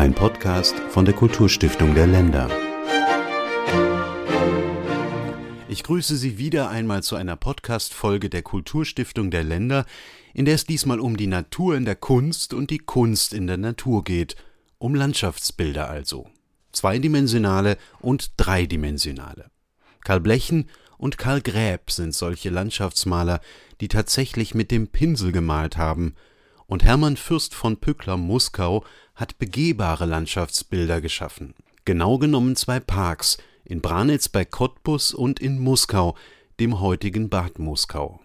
Ein Podcast von der Kulturstiftung der Länder. Ich grüße Sie wieder einmal zu einer Podcast-Folge der Kulturstiftung der Länder, in der es diesmal um die Natur in der Kunst und die Kunst in der Natur geht, um Landschaftsbilder also. Zweidimensionale und dreidimensionale. Karl Blechen und Karl Gräb sind solche Landschaftsmaler, die tatsächlich mit dem Pinsel gemalt haben – und Hermann Fürst von Pückler-Muskau hat begehbare Landschaftsbilder geschaffen. Genau genommen zwei Parks, in Branitz bei Cottbus und in Muskau, dem heutigen Bad Muskau.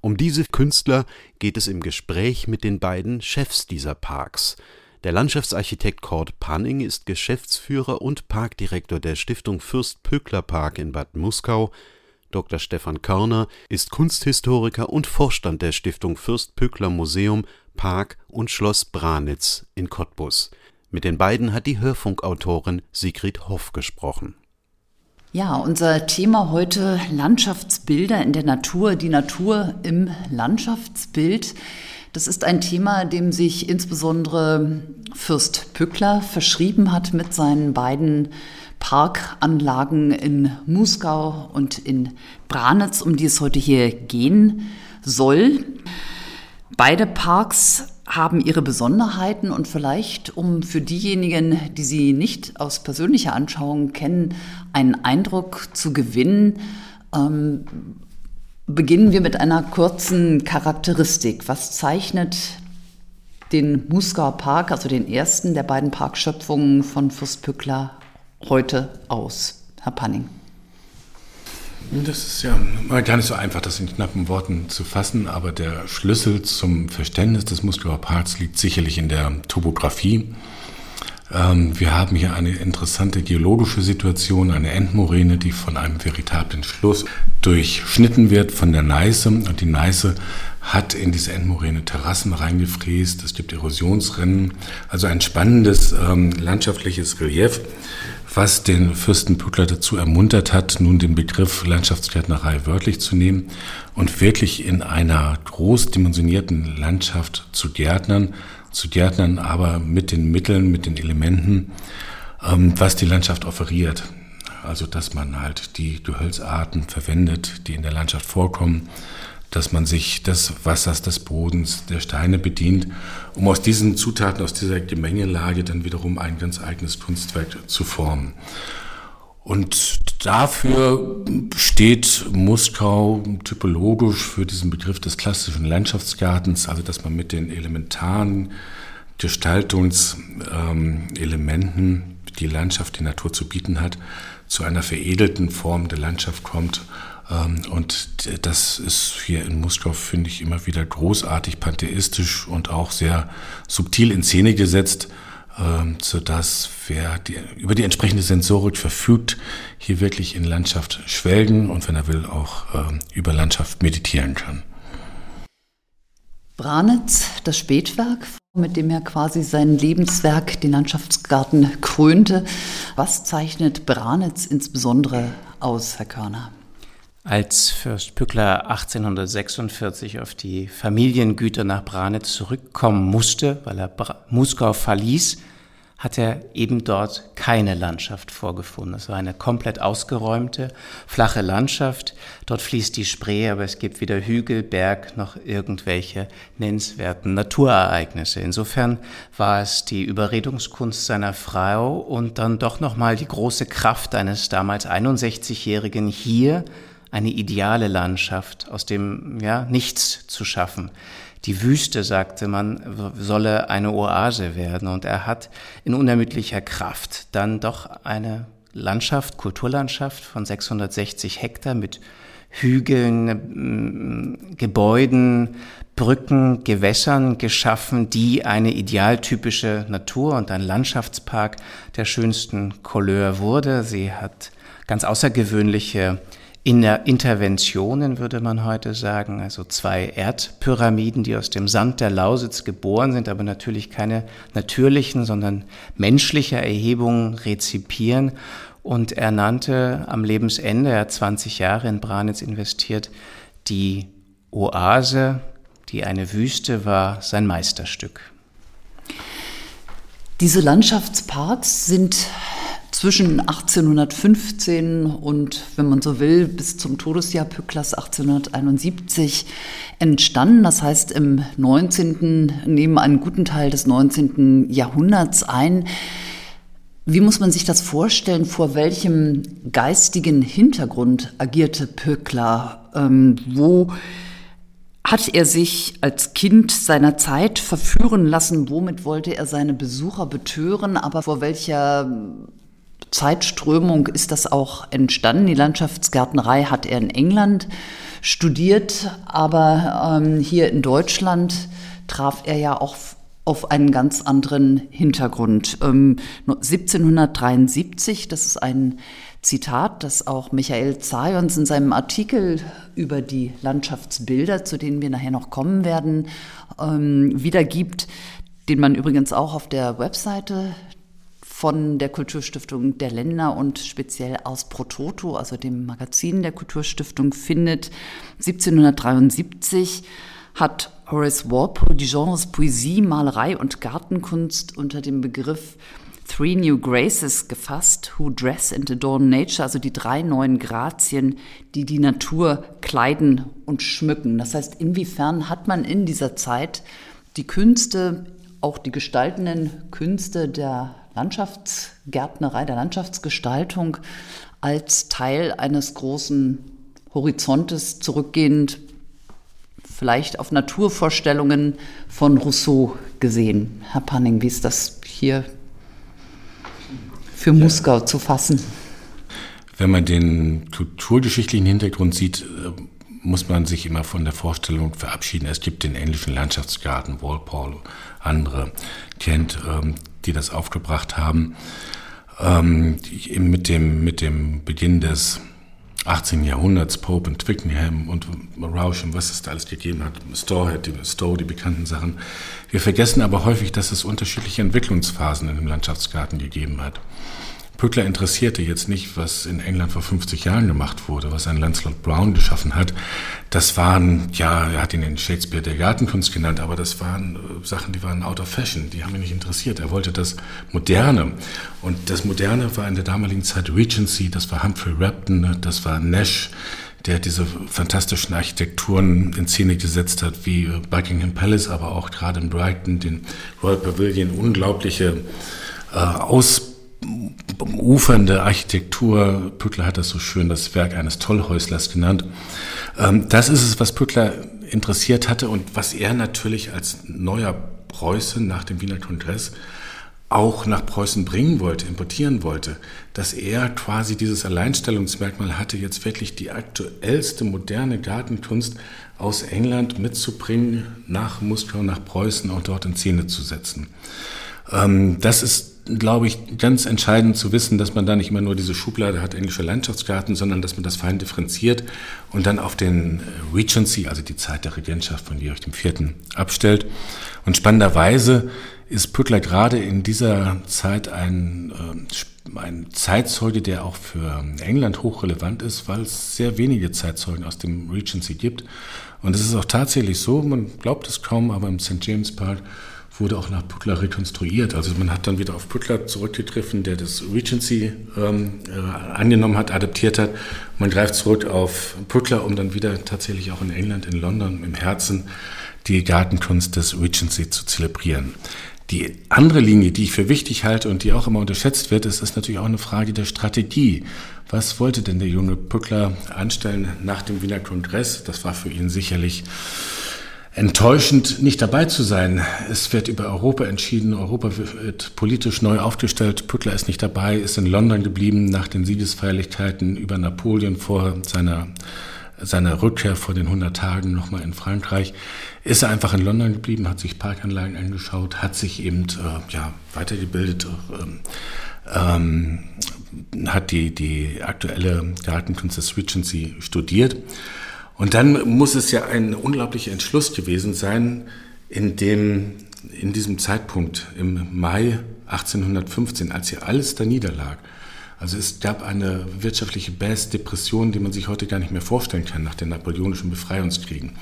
Um diese Künstler geht es im Gespräch mit den beiden Chefs dieser Parks. Der Landschaftsarchitekt Kurt Panning ist Geschäftsführer und Parkdirektor der Stiftung Fürst Pückler Park in Bad Muskau Dr. Stefan Körner ist Kunsthistoriker und Vorstand der Stiftung Fürst Pückler Museum, Park und Schloss Branitz in Cottbus. Mit den beiden hat die Hörfunkautorin Sigrid Hoff gesprochen. Ja, unser Thema heute Landschaftsbilder in der Natur, die Natur im Landschaftsbild. Das ist ein Thema, dem sich insbesondere Fürst Pückler verschrieben hat mit seinen beiden Parkanlagen in Musgau und in Branitz, um die es heute hier gehen soll. Beide Parks haben ihre Besonderheiten und vielleicht, um für diejenigen, die sie nicht aus persönlicher Anschauung kennen, einen Eindruck zu gewinnen, ähm, beginnen wir mit einer kurzen Charakteristik. Was zeichnet den Musgauer Park, also den ersten der beiden Parkschöpfungen von Fürst Pückler, heute aus, Herr Panning? Das ist ja gar nicht so einfach, das in knappen Worten zu fassen, aber der Schlüssel zum Verständnis des Muscular Parks liegt sicherlich in der Topografie. Ähm, wir haben hier eine interessante geologische Situation, eine Endmoräne, die von einem veritablen Schluss durchschnitten wird von der Neiße. Und die Neiße hat in diese Endmoräne Terrassen reingefräst. Es gibt Erosionsrennen, also ein spannendes ähm, landschaftliches Relief was den Fürsten Pückler dazu ermuntert hat, nun den Begriff Landschaftsgärtnerei wörtlich zu nehmen und wirklich in einer großdimensionierten Landschaft zu gärtnern, zu gärtnern aber mit den Mitteln, mit den Elementen, ähm, was die Landschaft offeriert. Also dass man halt die Gehölzarten verwendet, die in der Landschaft vorkommen, dass man sich des Wassers, des Bodens, der Steine bedient, um aus diesen Zutaten, aus dieser Gemengelage dann wiederum ein ganz eigenes Kunstwerk zu formen. Und dafür steht Muskau typologisch für diesen Begriff des klassischen Landschaftsgartens, also dass man mit den elementaren Gestaltungselementen, die Landschaft, die Natur zu bieten hat, zu einer veredelten Form der Landschaft kommt und das ist hier in Moskau, finde ich, immer wieder großartig pantheistisch und auch sehr subtil in Szene gesetzt, ähm, sodass wer die, über die entsprechende Sensorik verfügt, hier wirklich in Landschaft schwelgen und wenn er will auch ähm, über Landschaft meditieren kann. Branitz, das Spätwerk, mit dem er quasi sein Lebenswerk, den Landschaftsgarten, krönte. Was zeichnet Branitz insbesondere aus, Herr Körner? Als Fürst Pückler 1846 auf die Familiengüter nach Branitz zurückkommen musste, weil er Muskau verließ, hat er eben dort keine Landschaft vorgefunden. Es war eine komplett ausgeräumte, flache Landschaft. Dort fließt die Spree, aber es gibt weder Hügel, Berg noch irgendwelche nennenswerten Naturereignisse. Insofern war es die Überredungskunst seiner Frau und dann doch nochmal die große Kraft eines damals 61-Jährigen hier eine ideale Landschaft, aus dem ja, Nichts zu schaffen. Die Wüste, sagte man, solle eine Oase werden. Und er hat in unermüdlicher Kraft dann doch eine Landschaft, Kulturlandschaft von 660 Hektar mit Hügeln, Gebäuden, Brücken, Gewässern geschaffen, die eine idealtypische Natur und ein Landschaftspark der schönsten Couleur wurde. Sie hat ganz außergewöhnliche in der Interventionen würde man heute sagen, also zwei Erdpyramiden, die aus dem Sand der Lausitz geboren sind, aber natürlich keine natürlichen, sondern menschliche Erhebungen rezipieren. Und er nannte am Lebensende, er hat 20 Jahre in Branitz investiert, die Oase, die eine Wüste war, sein Meisterstück. Diese Landschaftsparks sind zwischen 1815 und, wenn man so will, bis zum Todesjahr Pücklers 1871 entstanden. Das heißt, im 19. nehmen einen guten Teil des 19. Jahrhunderts ein. Wie muss man sich das vorstellen? Vor welchem geistigen Hintergrund agierte Pöckler? Ähm, wo hat er sich als Kind seiner Zeit verführen lassen? Womit wollte er seine Besucher betören? Aber vor welcher Zeitströmung ist das auch entstanden. Die Landschaftsgärtnerei hat er in England studiert, aber ähm, hier in Deutschland traf er ja auch auf einen ganz anderen Hintergrund. Ähm, 1773, das ist ein Zitat, das auch Michael Zayons in seinem Artikel über die Landschaftsbilder, zu denen wir nachher noch kommen werden, ähm, wiedergibt, den man übrigens auch auf der Webseite von der Kulturstiftung der Länder und speziell aus Prototo, also dem Magazin der Kulturstiftung, findet. 1773 hat Horace Walpole die Genres Poesie, Malerei und Gartenkunst unter dem Begriff Three New Graces gefasst, who dress and adorn nature, also die drei neuen Grazien, die die Natur kleiden und schmücken. Das heißt, inwiefern hat man in dieser Zeit die Künste, auch die gestaltenden Künste der Landschaftsgärtnerei, der Landschaftsgestaltung als Teil eines großen Horizontes zurückgehend, vielleicht auf Naturvorstellungen von Rousseau gesehen. Herr Panning, wie ist das hier für Muskau zu fassen? Wenn man den kulturgeschichtlichen Hintergrund sieht, äh, muss man sich immer von der Vorstellung verabschieden, es gibt den englischen Landschaftsgarten, Walpole, andere kennt, ähm, die das aufgebracht haben. Ähm, mit, dem, mit dem Beginn des 18. Jahrhunderts, Pope und Twickenham und Rausch und was es da alles gegeben hat, Stowe, die, Stowe, die bekannten Sachen. Wir vergessen aber häufig, dass es unterschiedliche Entwicklungsphasen in dem Landschaftsgarten gegeben hat. Pückler interessierte jetzt nicht, was in England vor 50 Jahren gemacht wurde, was ein Lancelot Brown geschaffen hat. Das waren, ja, er hat ihn in Shakespeare der Gartenkunst genannt, aber das waren äh, Sachen, die waren out of fashion, die haben ihn nicht interessiert. Er wollte das Moderne. Und das Moderne war in der damaligen Zeit Regency, das war Humphrey Repton, das war Nash, der diese fantastischen Architekturen in Szene gesetzt hat, wie Buckingham Palace, aber auch gerade in Brighton, den Royal Pavilion, unglaubliche äh, Aus ufernde Architektur. Pückler hat das so schön das Werk eines Tollhäuslers genannt. Ähm, das ist es, was Pückler interessiert hatte und was er natürlich als neuer Preuße nach dem Wiener Kongress auch nach Preußen bringen wollte, importieren wollte, dass er quasi dieses Alleinstellungsmerkmal hatte, jetzt wirklich die aktuellste moderne Gartenkunst aus England mitzubringen, nach Moskau, nach Preußen auch dort in Szene zu setzen. Ähm, das ist glaube ich, ganz entscheidend zu wissen, dass man da nicht immer nur diese Schublade hat, englische Landschaftsgarten, sondern dass man das fein differenziert und dann auf den äh, Regency, also die Zeit der Regentschaft von Georg IV. abstellt. Und spannenderweise ist Püttler gerade in dieser Zeit ein, äh, ein Zeitzeuge, der auch für England hochrelevant ist, weil es sehr wenige Zeitzeugen aus dem Regency gibt. Und es ist auch tatsächlich so, man glaubt es kaum, aber im St. James Park wurde auch nach Pückler rekonstruiert. Also man hat dann wieder auf Pückler zurückgegriffen, der das Regency ähm, äh, angenommen hat, adaptiert hat. Man greift zurück auf Pückler, um dann wieder tatsächlich auch in England, in London, im Herzen die Gartenkunst des Regency zu zelebrieren. Die andere Linie, die ich für wichtig halte und die auch immer unterschätzt wird, ist, ist natürlich auch eine Frage der Strategie. Was wollte denn der junge Pückler anstellen nach dem Wiener Kongress? Das war für ihn sicherlich enttäuschend, nicht dabei zu sein. Es wird über Europa entschieden, Europa wird politisch neu aufgestellt. Putler ist nicht dabei, ist in London geblieben nach den Siegesfeierlichkeiten über Napoleon vor seiner, seiner Rückkehr vor den 100 Tagen nochmal in Frankreich. Ist er einfach in London geblieben, hat sich Parkanlagen angeschaut, hat sich eben äh, ja, weitergebildet, ähm, ähm, hat die, die aktuelle Gartenkunst des Regency studiert und dann muss es ja ein unglaublicher Entschluss gewesen sein, in dem, in diesem Zeitpunkt im Mai 1815, als hier alles da niederlag. Also es gab eine wirtschaftliche Bass-Depression, die man sich heute gar nicht mehr vorstellen kann nach den napoleonischen Befreiungskriegen.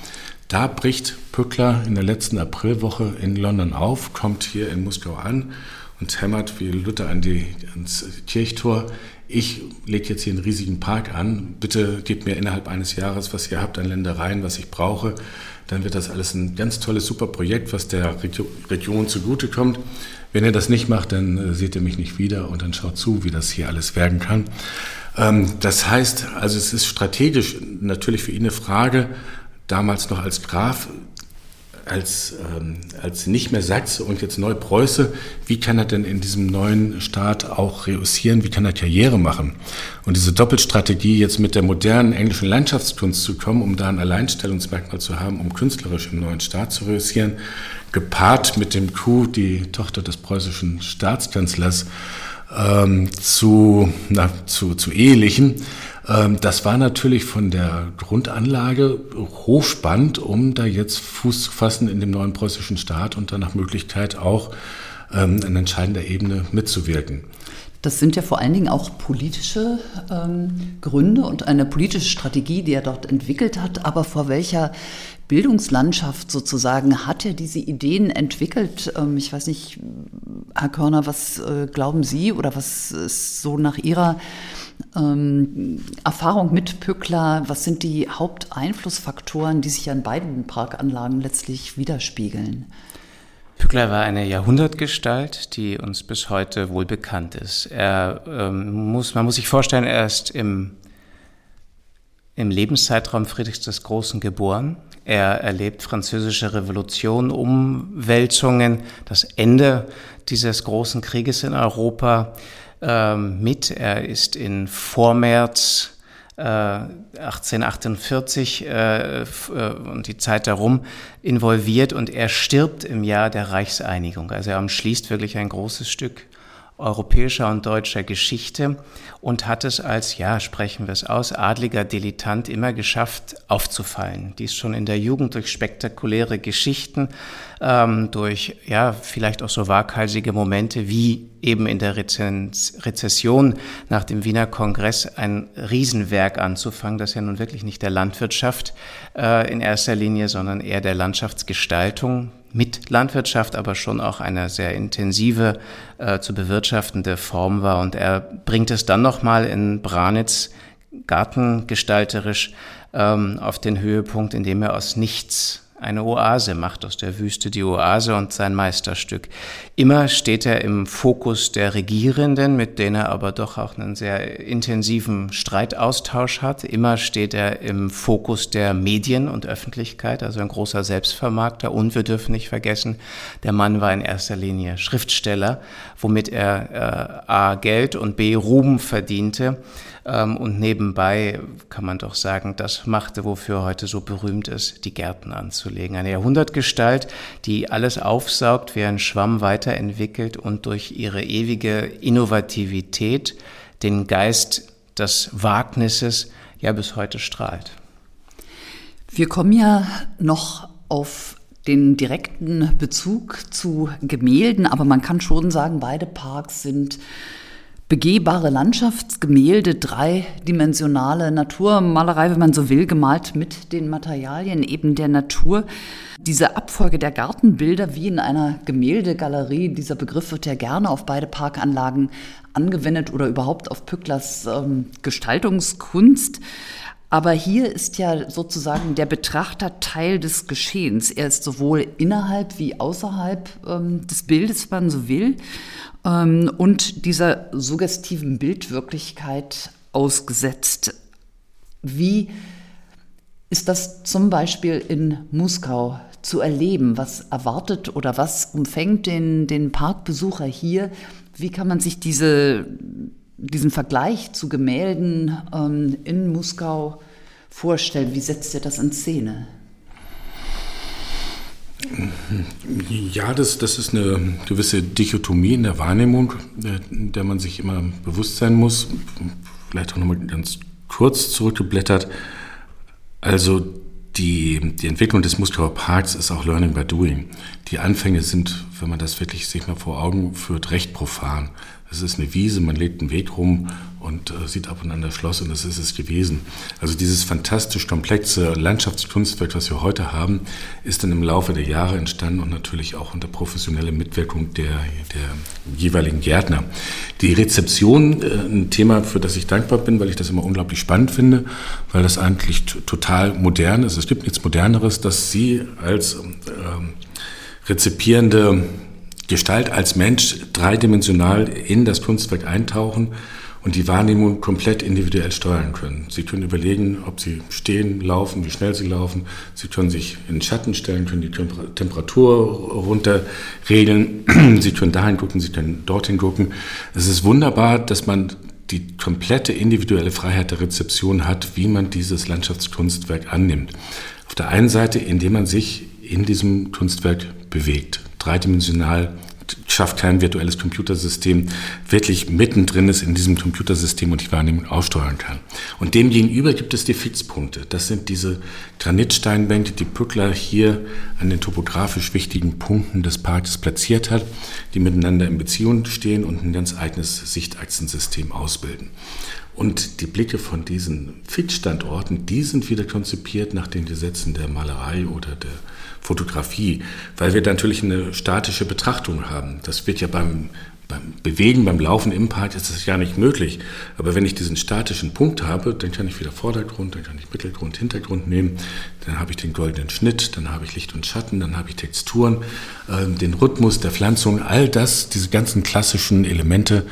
Da bricht Pückler in der letzten Aprilwoche in London auf, kommt hier in Moskau an und hämmert wie Luther an die, ans Kirchtor. Ich lege jetzt hier einen riesigen Park an. Bitte gebt mir innerhalb eines Jahres, was ihr habt an Ländereien, was ich brauche. Dann wird das alles ein ganz tolles, super Projekt, was der Region zugutekommt. Wenn ihr das nicht macht, dann äh, seht ihr mich nicht wieder und dann schaut zu, wie das hier alles werden kann. Ähm, das heißt, also es ist strategisch natürlich für ihn eine Frage, damals noch als Graf, als, ähm, als nicht mehr Sachse und jetzt Neupreuße, wie kann er denn in diesem neuen Staat auch reüssieren, wie kann er Karriere machen? Und diese Doppelstrategie, jetzt mit der modernen englischen Landschaftskunst zu kommen, um da ein Alleinstellungsmerkmal zu haben, um künstlerisch im neuen Staat zu reüssieren, gepaart mit dem Coup, die Tochter des preußischen Staatskanzlers, ähm, zu, na, zu, zu ehelichen, das war natürlich von der Grundanlage hochspannend, um da jetzt Fuß zu fassen in dem neuen preußischen Staat und dann nach Möglichkeit auch ähm, an entscheidender Ebene mitzuwirken. Das sind ja vor allen Dingen auch politische ähm, Gründe und eine politische Strategie, die er dort entwickelt hat. Aber vor welcher Bildungslandschaft sozusagen hat er diese Ideen entwickelt? Ähm, ich weiß nicht, Herr Körner, was äh, glauben Sie oder was ist so nach Ihrer ähm, Erfahrung mit Pückler, was sind die Haupteinflussfaktoren, die sich an beiden Parkanlagen letztlich widerspiegeln? Pückler war eine Jahrhundertgestalt, die uns bis heute wohl bekannt ist. Er ähm, muss, man muss sich vorstellen, er ist im, im Lebenszeitraum Friedrichs des Großen geboren. Er erlebt französische Revolution, Umwälzungen, das Ende dieses großen Krieges in Europa ähm, mit. Er ist in Vormärz äh, 1848 äh, äh, und die Zeit darum involviert und er stirbt im Jahr der Reichseinigung. Also er umschließt wirklich ein großes Stück europäischer und deutscher Geschichte und hat es als, ja, sprechen wir es aus, adliger Dilettant immer geschafft, aufzufallen. Dies schon in der Jugend durch spektakuläre Geschichten, ähm, durch, ja, vielleicht auch so waghalsige Momente wie eben in der Rezens Rezession nach dem Wiener Kongress ein Riesenwerk anzufangen, das ja nun wirklich nicht der Landwirtschaft äh, in erster Linie, sondern eher der Landschaftsgestaltung mit Landwirtschaft, aber schon auch eine sehr intensive äh, zu bewirtschaftende Form war. Und er bringt es dann nochmal in Branitz gartengestalterisch ähm, auf den Höhepunkt, indem er aus nichts eine Oase macht aus der Wüste die Oase und sein Meisterstück. Immer steht er im Fokus der Regierenden, mit denen er aber doch auch einen sehr intensiven Streitaustausch hat. Immer steht er im Fokus der Medien und Öffentlichkeit, also ein großer Selbstvermarkter. Und wir dürfen nicht vergessen, der Mann war in erster Linie Schriftsteller, womit er äh, A Geld und B Ruhm verdiente. Ähm, und nebenbei kann man doch sagen, das machte, wofür heute so berühmt ist, die Gärten anzulegen. Eine Jahrhundertgestalt, die alles aufsaugt, wie ein Schwamm weiterentwickelt und durch ihre ewige Innovativität den Geist des Wagnisses ja bis heute strahlt. Wir kommen ja noch auf den direkten Bezug zu Gemälden, aber man kann schon sagen, beide Parks sind begehbare Landschaftsgemälde, dreidimensionale Naturmalerei, wenn man so will, gemalt mit den Materialien eben der Natur. Diese Abfolge der Gartenbilder wie in einer Gemäldegalerie, dieser Begriff wird ja gerne auf beide Parkanlagen angewendet oder überhaupt auf Pücklers ähm, Gestaltungskunst. Aber hier ist ja sozusagen der Betrachter Teil des Geschehens. Er ist sowohl innerhalb wie außerhalb ähm, des Bildes, wenn man so will ähm, und dieser suggestiven Bildwirklichkeit ausgesetzt. Wie ist das zum Beispiel in Muskau zu erleben? Was erwartet oder was umfängt den, den Parkbesucher hier? Wie kann man sich diese, diesen Vergleich zu Gemälden ähm, in Muskau vorstellen? Wie setzt ihr das in Szene? Ja, das, das ist eine gewisse Dichotomie in der Wahrnehmung, der man sich immer bewusst sein muss. Vielleicht auch nochmal ganz kurz zurückgeblättert. Also die, die Entwicklung des Muskauer Parks ist auch Learning by Doing. Die Anfänge sind, wenn man das wirklich sich mal vor Augen führt, recht profan. Es ist eine Wiese, man legt einen Weg rum und äh, sieht ab und an das Schloss und das ist es gewesen. Also dieses fantastisch komplexe Landschaftskunstwerk, was wir heute haben, ist dann im Laufe der Jahre entstanden und natürlich auch unter professioneller Mitwirkung der, der jeweiligen Gärtner. Die Rezeption, äh, ein Thema, für das ich dankbar bin, weil ich das immer unglaublich spannend finde, weil das eigentlich total modern ist. Es gibt nichts Moderneres, dass Sie als ähm, rezipierende Gestalt als Mensch dreidimensional in das Kunstwerk eintauchen und die Wahrnehmung komplett individuell steuern können. Sie können überlegen, ob Sie stehen, laufen, wie schnell Sie laufen. Sie können sich in den Schatten stellen, können die Temperatur runterregeln. Sie können dahin gucken, Sie können dorthin gucken. Es ist wunderbar, dass man die komplette individuelle Freiheit der Rezeption hat, wie man dieses Landschaftskunstwerk annimmt. Auf der einen Seite, indem man sich in diesem Kunstwerk bewegt, dreidimensional schafft kein virtuelles Computersystem, wirklich mittendrin ist in diesem Computersystem und die Wahrnehmung aussteuern kann. Und dem gegenüber gibt es die Fixpunkte. Das sind diese Granitsteinbänke, die Pückler hier an den topografisch wichtigen Punkten des Parks platziert hat, die miteinander in Beziehung stehen und ein ganz eigenes Sichtachsensystem ausbilden. Und die Blicke von diesen Fixstandorten, die sind wieder konzipiert nach den Gesetzen der Malerei oder der Fotografie, weil wir natürlich eine statische Betrachtung haben. Das wird ja beim, beim Bewegen, beim Laufen im Park ist das ja nicht möglich. Aber wenn ich diesen statischen Punkt habe, dann kann ich wieder Vordergrund, dann kann ich Mittelgrund, Hintergrund nehmen, dann habe ich den goldenen Schnitt, dann habe ich Licht und Schatten, dann habe ich Texturen, äh, den Rhythmus der Pflanzung, all das, diese ganzen klassischen Elemente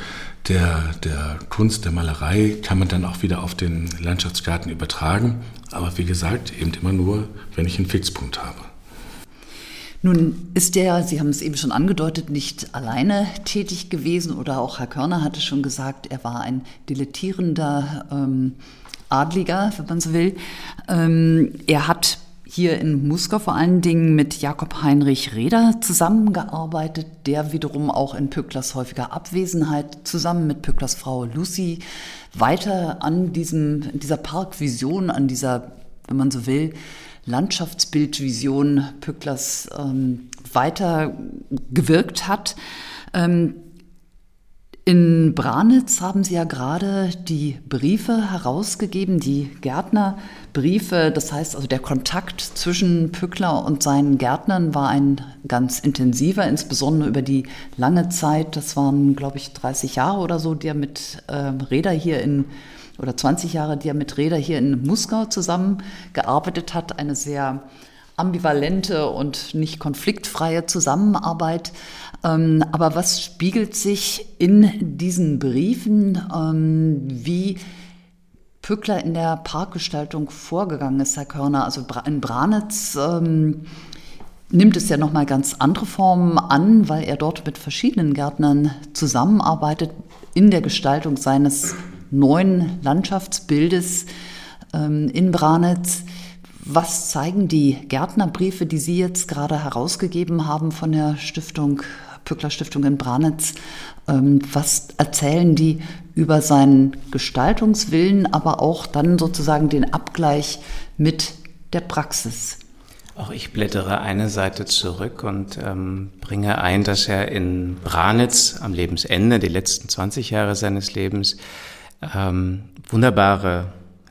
der, der Kunst, der Malerei kann man dann auch wieder auf den Landschaftsgarten übertragen. Aber wie gesagt, eben immer nur, wenn ich einen Fixpunkt habe. Nun ist der, Sie haben es eben schon angedeutet, nicht alleine tätig gewesen oder auch Herr Körner hatte schon gesagt, er war ein dilettierender ähm, Adliger, wenn man so will. Ähm, er hat hier in Muskau vor allen Dingen mit Jakob Heinrich Reder zusammengearbeitet, der wiederum auch in Pücklers häufiger Abwesenheit zusammen mit Pücklers Frau Lucy weiter an diesem, dieser Parkvision, an dieser, wenn man so will, Landschaftsbildvision Pücklers ähm, weiter gewirkt hat. Ähm, in Branitz haben Sie ja gerade die Briefe herausgegeben, die Gärtnerbriefe. Das heißt also, der Kontakt zwischen Pückler und seinen Gärtnern war ein ganz intensiver, insbesondere über die lange Zeit. Das waren, glaube ich, 30 Jahre oder so, die er mit äh, Räder hier in oder 20 Jahre, die er mit Reda hier in Muskau zusammengearbeitet hat. Eine sehr ambivalente und nicht konfliktfreie Zusammenarbeit. Ähm, aber was spiegelt sich in diesen Briefen, ähm, wie Pückler in der Parkgestaltung vorgegangen ist, Herr Körner? Also in Branitz ähm, nimmt es ja nochmal ganz andere Formen an, weil er dort mit verschiedenen Gärtnern zusammenarbeitet in der Gestaltung seines neuen Landschaftsbildes ähm, in Branitz. Was zeigen die Gärtnerbriefe, die Sie jetzt gerade herausgegeben haben von der Stiftung, Pückler Stiftung in Branitz? Ähm, was erzählen die über seinen Gestaltungswillen, aber auch dann sozusagen den Abgleich mit der Praxis? Auch ich blättere eine Seite zurück und ähm, bringe ein, dass er in Branitz am Lebensende, die letzten 20 Jahre seines Lebens, ähm, wunderbare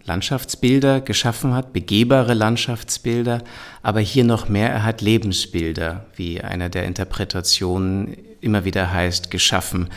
Landschaftsbilder geschaffen hat, begehbare Landschaftsbilder, aber hier noch mehr, er hat Lebensbilder, wie einer der Interpretationen immer wieder heißt, geschaffen.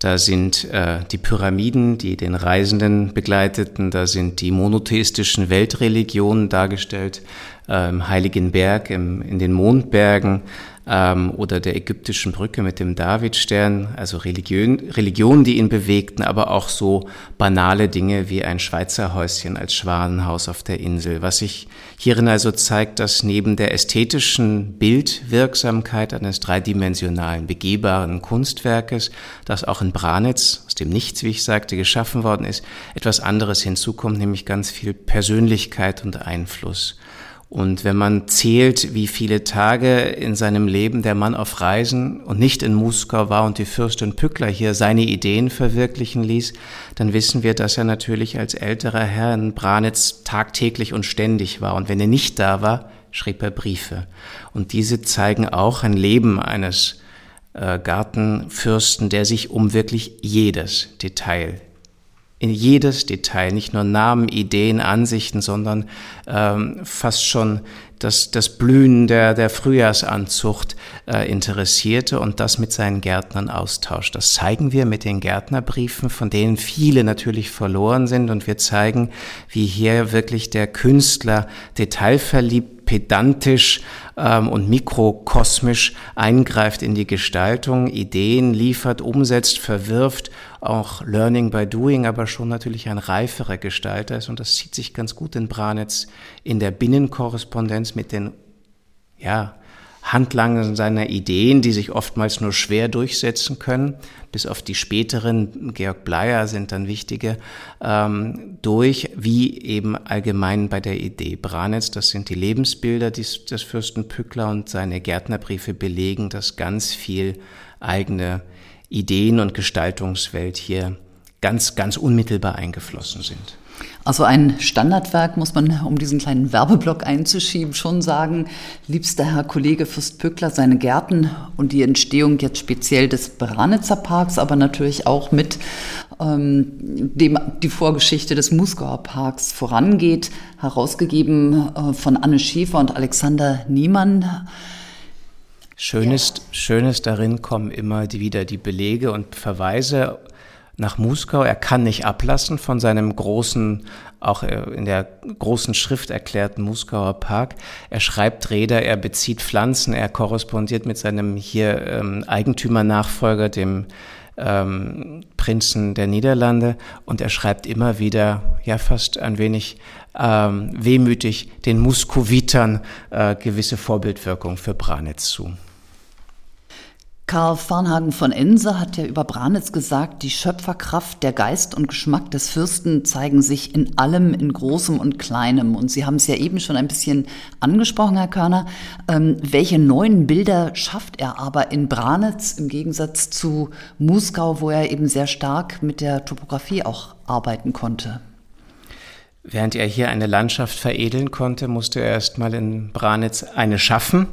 Da sind äh, die Pyramiden, die den Reisenden begleiteten, da sind die monotheistischen Weltreligionen dargestellt, äh, im Heiligen Berg, im, in den Mondbergen, ähm, oder der ägyptischen Brücke mit dem Davidstern, also Religion, Religionen, die ihn bewegten, aber auch so banale Dinge wie ein Schweizer Häuschen als Schwanenhaus auf der Insel. Was sich hierin also zeigt, dass neben der ästhetischen Bildwirksamkeit eines dreidimensionalen, begehbaren Kunstwerkes, das auch in Branitz, aus dem Nichts, wie ich sagte, geschaffen worden ist, etwas anderes hinzukommt, nämlich ganz viel Persönlichkeit und Einfluss. Und wenn man zählt, wie viele Tage in seinem Leben der Mann auf Reisen und nicht in Muskau war und die Fürstin Pückler hier seine Ideen verwirklichen ließ, dann wissen wir, dass er natürlich als älterer Herr in Branitz tagtäglich und ständig war. Und wenn er nicht da war, schrieb er Briefe. Und diese zeigen auch ein Leben eines äh, Gartenfürsten, der sich um wirklich jedes Detail in jedes Detail, nicht nur Namen, Ideen, Ansichten, sondern ähm, fast schon das, das Blühen der, der Frühjahrsanzucht äh, interessierte und das mit seinen Gärtnern austauscht. Das zeigen wir mit den Gärtnerbriefen, von denen viele natürlich verloren sind und wir zeigen, wie hier wirklich der Künstler detailverliebt pedantisch ähm, und mikrokosmisch eingreift in die Gestaltung, Ideen liefert, umsetzt, verwirft, auch Learning by Doing, aber schon natürlich ein reiferer Gestalter ist. Und das zieht sich ganz gut in Branitz in der Binnenkorrespondenz mit den ja, Handlangen seiner Ideen, die sich oftmals nur schwer durchsetzen können, bis auf die späteren, Georg Bleier sind dann wichtige, ähm, durch, wie eben allgemein bei der Idee Branitz. Das sind die Lebensbilder des, des Fürsten Pückler und seine Gärtnerbriefe belegen, dass ganz viel eigene Ideen und Gestaltungswelt hier ganz, ganz unmittelbar eingeflossen sind. Also ein Standardwerk muss man, um diesen kleinen Werbeblock einzuschieben, schon sagen, liebster Herr Kollege Fürst Pückler, seine Gärten und die Entstehung jetzt speziell des Branitzer Parks, aber natürlich auch mit ähm, dem die Vorgeschichte des Musgauer Parks vorangeht, herausgegeben äh, von Anne Schäfer und Alexander Niemann. Schönes, Schönes darin kommen immer die, wieder die Belege und Verweise nach Muskau. Er kann nicht ablassen von seinem großen, auch äh, in der großen Schrift erklärten Muskauer Park. Er schreibt Räder, er bezieht Pflanzen, er korrespondiert mit seinem hier ähm, Eigentümernachfolger, dem ähm, Prinzen der Niederlande und er schreibt immer wieder, ja fast ein wenig ähm, wehmütig, den Muskowitern äh, gewisse Vorbildwirkung für Branitz zu. Karl Farnhagen von Ense hat ja über Branitz gesagt, die Schöpferkraft, der Geist und Geschmack des Fürsten zeigen sich in allem, in Großem und Kleinem. Und Sie haben es ja eben schon ein bisschen angesprochen, Herr Körner. Ähm, welche neuen Bilder schafft er aber in Branitz im Gegensatz zu Muskau, wo er eben sehr stark mit der Topografie auch arbeiten konnte? Während er hier eine Landschaft veredeln konnte, musste er erst mal in Branitz eine schaffen.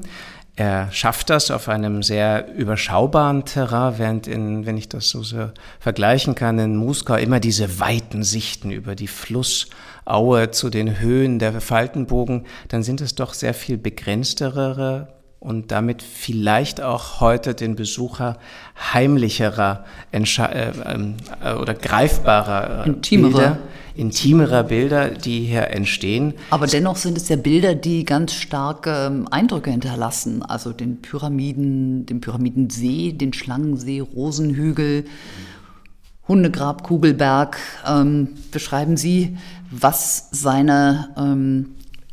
Er schafft das auf einem sehr überschaubaren Terrain, während in, wenn ich das so, so vergleichen kann, in Muskau immer diese weiten Sichten über die Flussaue zu den Höhen der Faltenbogen, dann sind es doch sehr viel begrenztere und damit vielleicht auch heute den Besucher heimlicherer Entsche äh, ähm, äh, oder greifbarer intimere. Bilder, intimerer Bilder, die hier entstehen. Aber dennoch sind es ja Bilder, die ganz starke ähm, Eindrücke hinterlassen. Also den Pyramiden, den Pyramidensee, den Schlangensee, Rosenhügel, Hundegrab, Kugelberg. Ähm, beschreiben Sie, was seine ähm,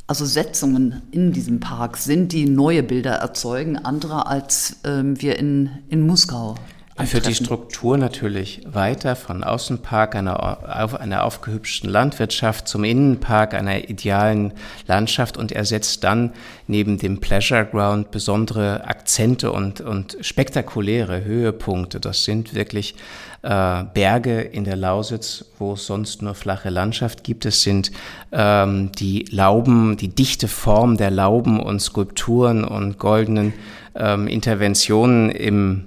also Setzungen in diesem Park sind, die neue Bilder erzeugen, andere als ähm, wir in, in Muskau. Für die Struktur natürlich weiter von Außenpark einer, auf einer aufgehübschten Landwirtschaft zum Innenpark einer idealen Landschaft und er setzt dann neben dem Pleasure Ground besondere Akzente und, und spektakuläre Höhepunkte. Das sind wirklich äh, Berge in der Lausitz, wo es sonst nur flache Landschaft gibt. Es sind ähm, die Lauben, die dichte Form der Lauben und Skulpturen und goldenen ähm, Interventionen im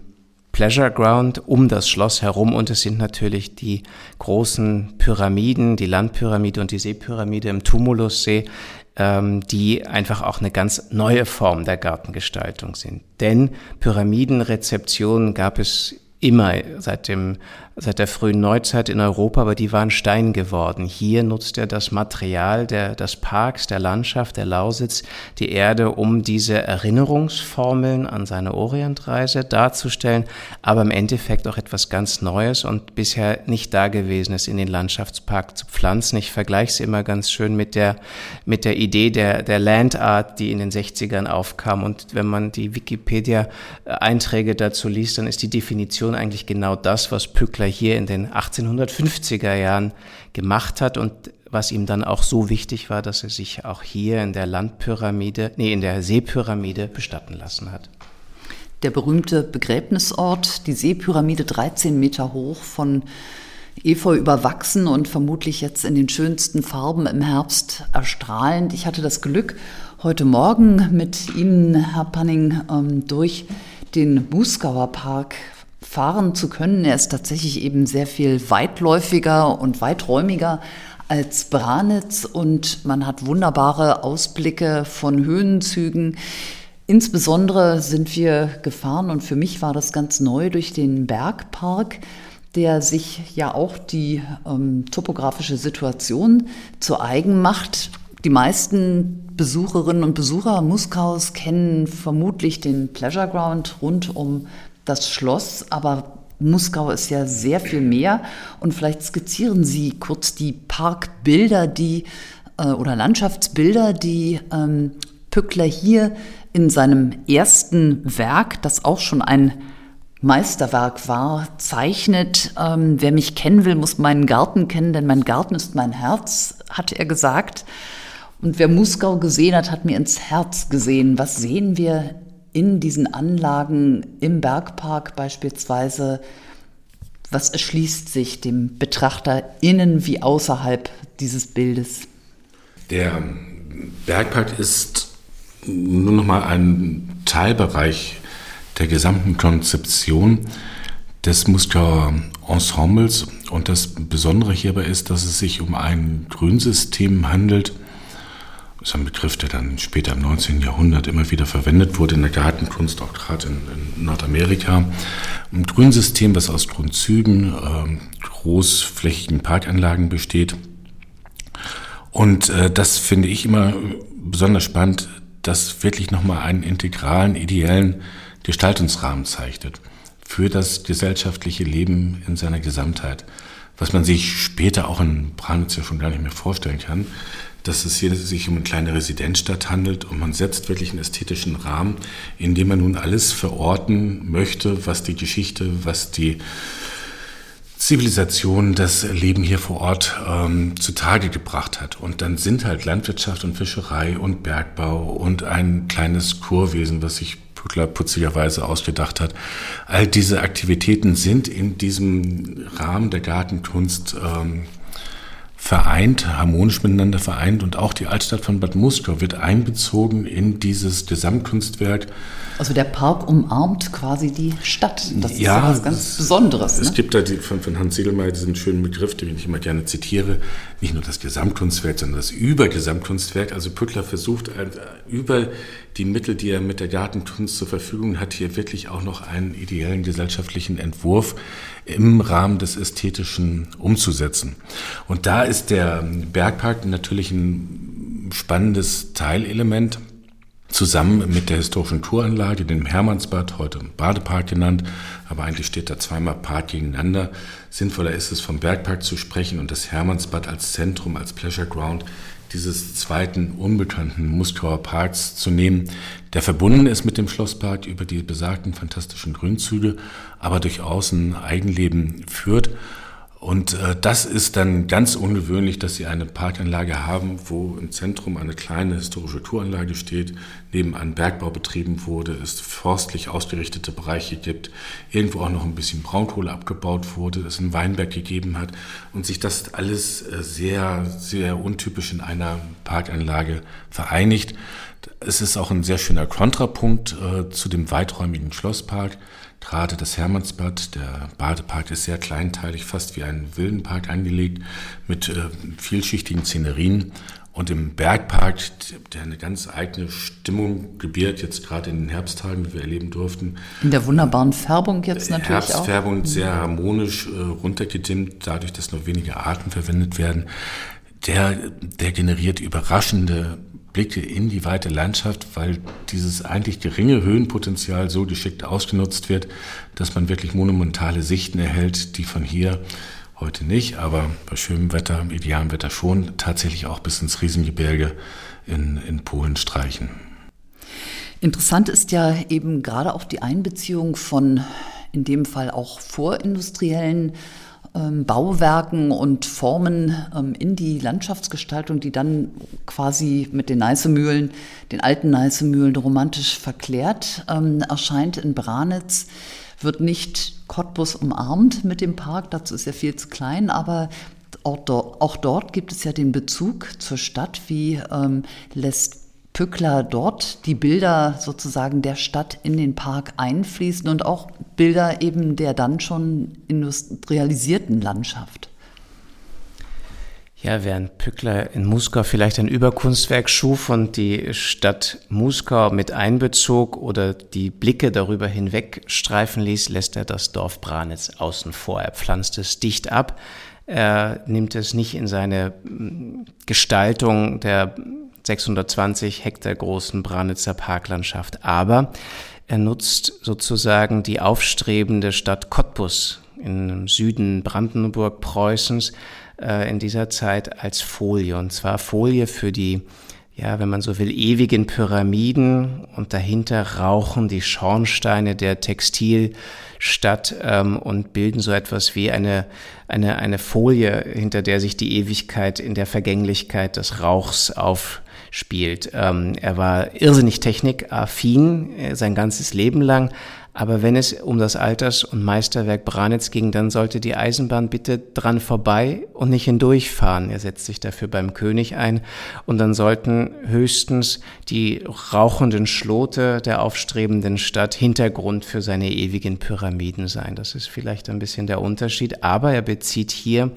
Pleasure Ground um das Schloss herum und es sind natürlich die großen Pyramiden, die Landpyramide und die Seepyramide im Tumulussee, ähm, die einfach auch eine ganz neue Form der Gartengestaltung sind. Denn Pyramidenrezeptionen gab es immer seit, dem, seit der frühen Neuzeit in Europa, aber die waren Stein geworden. Hier nutzt er das Material der, des Parks, der Landschaft, der Lausitz, die Erde, um diese Erinnerungsformeln an seine Orientreise darzustellen, aber im Endeffekt auch etwas ganz Neues und bisher nicht Dagewesenes in den Landschaftspark zu pflanzen. Ich vergleiche es immer ganz schön mit der, mit der Idee der, der Landart, die in den 60ern aufkam. Und wenn man die Wikipedia-Einträge dazu liest, dann ist die Definition Situation eigentlich genau das, was Pückler hier in den 1850er Jahren gemacht hat und was ihm dann auch so wichtig war, dass er sich auch hier in der Landpyramide, nee, in der Seepyramide bestatten lassen hat. Der berühmte Begräbnisort, die Seepyramide 13 Meter hoch, von Efeu überwachsen und vermutlich jetzt in den schönsten Farben im Herbst erstrahlend. Ich hatte das Glück, heute Morgen mit Ihnen, Herr Panning, ähm, durch den Bußgauer Park fahren zu können. Er ist tatsächlich eben sehr viel weitläufiger und weiträumiger als Branitz und man hat wunderbare Ausblicke von Höhenzügen. Insbesondere sind wir gefahren und für mich war das ganz neu durch den Bergpark, der sich ja auch die ähm, topografische Situation zu eigen macht. Die meisten Besucherinnen und Besucher Muskaus kennen vermutlich den Pleasure Ground rund um das Schloss, aber Muskau ist ja sehr viel mehr. Und vielleicht skizzieren Sie kurz die Parkbilder, die äh, oder Landschaftsbilder, die ähm, Pückler hier in seinem ersten Werk, das auch schon ein Meisterwerk war, zeichnet. Ähm, wer mich kennen will, muss meinen Garten kennen, denn mein Garten ist mein Herz, hat er gesagt. Und wer Muskau gesehen hat, hat mir ins Herz gesehen. Was sehen wir in diesen Anlagen im Bergpark beispielsweise, was erschließt sich dem Betrachter innen wie außerhalb dieses Bildes? Der Bergpark ist nur noch mal ein Teilbereich der gesamten Konzeption des Muskauer Ensembles. Und das Besondere hierbei ist, dass es sich um ein Grünsystem handelt, ist ein Begriff, der dann später im 19. Jahrhundert immer wieder verwendet wurde in der Gartenkunst, auch gerade in, in Nordamerika. Ein Grünsystem, das aus Grundzügen, äh, großflächigen Parkanlagen besteht. Und äh, das finde ich immer besonders spannend, dass wirklich nochmal einen integralen, ideellen Gestaltungsrahmen zeichnet für das gesellschaftliche Leben in seiner Gesamtheit, was man sich später auch in Branitz ja schon gar nicht mehr vorstellen kann dass es hier sich um eine kleine Residenzstadt handelt und man setzt wirklich einen ästhetischen Rahmen, in dem man nun alles verorten möchte, was die Geschichte, was die Zivilisation, das Leben hier vor Ort ähm, zutage gebracht hat. Und dann sind halt Landwirtschaft und Fischerei und Bergbau und ein kleines Kurwesen, was sich Pückler putzigerweise ausgedacht hat. All diese Aktivitäten sind in diesem Rahmen der Gartenkunst ähm, vereint, harmonisch miteinander vereint und auch die Altstadt von Bad Muskau wird einbezogen in dieses Gesamtkunstwerk. Also der Park umarmt quasi die Stadt. Das ist ja, was ganz Besonderes. Es ne? gibt da die, von, von Hans Segelmeier diesen schönen Begriff, den ich immer gerne zitiere, nicht nur das Gesamtkunstwerk, sondern das Übergesamtkunstwerk. Also Pückler versucht über die Mittel, die er mit der Gartenkunst zur Verfügung hat, hier wirklich auch noch einen ideellen gesellschaftlichen Entwurf im Rahmen des Ästhetischen umzusetzen. Und da ist der Bergpark natürlich ein spannendes Teilelement zusammen mit der historischen Touranlage, dem Hermannsbad, heute Badepark genannt, aber eigentlich steht da zweimal Park gegeneinander. Sinnvoller ist es, vom Bergpark zu sprechen und das Hermannsbad als Zentrum, als Pleasure Ground dieses zweiten unbekannten Muskauer Parks zu nehmen, der verbunden ist mit dem Schlosspark über die besagten fantastischen Grünzüge, aber durchaus ein Eigenleben führt und äh, das ist dann ganz ungewöhnlich, dass sie eine Parkanlage haben, wo im Zentrum eine kleine historische Touranlage steht, nebenan Bergbau betrieben wurde, es forstlich ausgerichtete Bereiche gibt, irgendwo auch noch ein bisschen Braunkohle abgebaut wurde, es einen Weinberg gegeben hat und sich das alles äh, sehr, sehr untypisch in einer Parkanlage vereinigt. Es ist auch ein sehr schöner Kontrapunkt äh, zu dem weiträumigen Schlosspark. Gerade das Hermannsbad, der Badepark ist sehr kleinteilig, fast wie ein Wildenpark angelegt, mit äh, vielschichtigen Szenerien. Und im Bergpark, der eine ganz eigene Stimmung gebiert, jetzt gerade in den Herbsttagen, wie wir erleben durften. In der wunderbaren Färbung jetzt natürlich Herbstfärbung auch. Mhm. sehr harmonisch äh, runtergedimmt, dadurch, dass nur wenige Arten verwendet werden. Der, der generiert überraschende Blicke in die weite Landschaft, weil dieses eigentlich geringe Höhenpotenzial so geschickt ausgenutzt wird, dass man wirklich monumentale Sichten erhält, die von hier heute nicht, aber bei schönem Wetter, idealem Wetter schon, tatsächlich auch bis ins Riesengebirge in, in Polen streichen. Interessant ist ja eben gerade auch die Einbeziehung von in dem Fall auch vorindustriellen Bauwerken und Formen ähm, in die Landschaftsgestaltung, die dann quasi mit den Neißemühlen, den alten Neißemühlen romantisch verklärt ähm, erscheint in Branitz, wird nicht Cottbus umarmt mit dem Park, dazu ist er viel zu klein, aber auch dort, gibt es ja den Bezug zur Stadt, wie ähm, lässt Pückler dort die Bilder sozusagen der Stadt in den Park einfließen und auch Bilder eben der dann schon industrialisierten Landschaft. Ja, während Pückler in Muskau vielleicht ein Überkunstwerk schuf und die Stadt Muskau mit einbezog oder die Blicke darüber hinweg streifen ließ, lässt er das Dorf Branitz außen vor. Er pflanzt es dicht ab. Er nimmt es nicht in seine hm, Gestaltung der 620 Hektar großen Branitzer Parklandschaft, aber er nutzt sozusagen die aufstrebende Stadt Cottbus im Süden Brandenburg-Preußens äh, in dieser Zeit als Folie. Und zwar Folie für die, ja, wenn man so will, ewigen Pyramiden und dahinter rauchen die Schornsteine der Textilstadt ähm, und bilden so etwas wie eine, eine, eine Folie, hinter der sich die Ewigkeit in der Vergänglichkeit des Rauchs aufspielt. Ähm, er war irrsinnig technikaffin äh, sein ganzes Leben lang, aber wenn es um das Alters- und Meisterwerk Branitz ging, dann sollte die Eisenbahn bitte dran vorbei und nicht hindurchfahren. Er setzt sich dafür beim König ein. Und dann sollten höchstens die rauchenden Schlote der aufstrebenden Stadt Hintergrund für seine ewigen Pyramiden sein. Das ist vielleicht ein bisschen der Unterschied. Aber er bezieht hier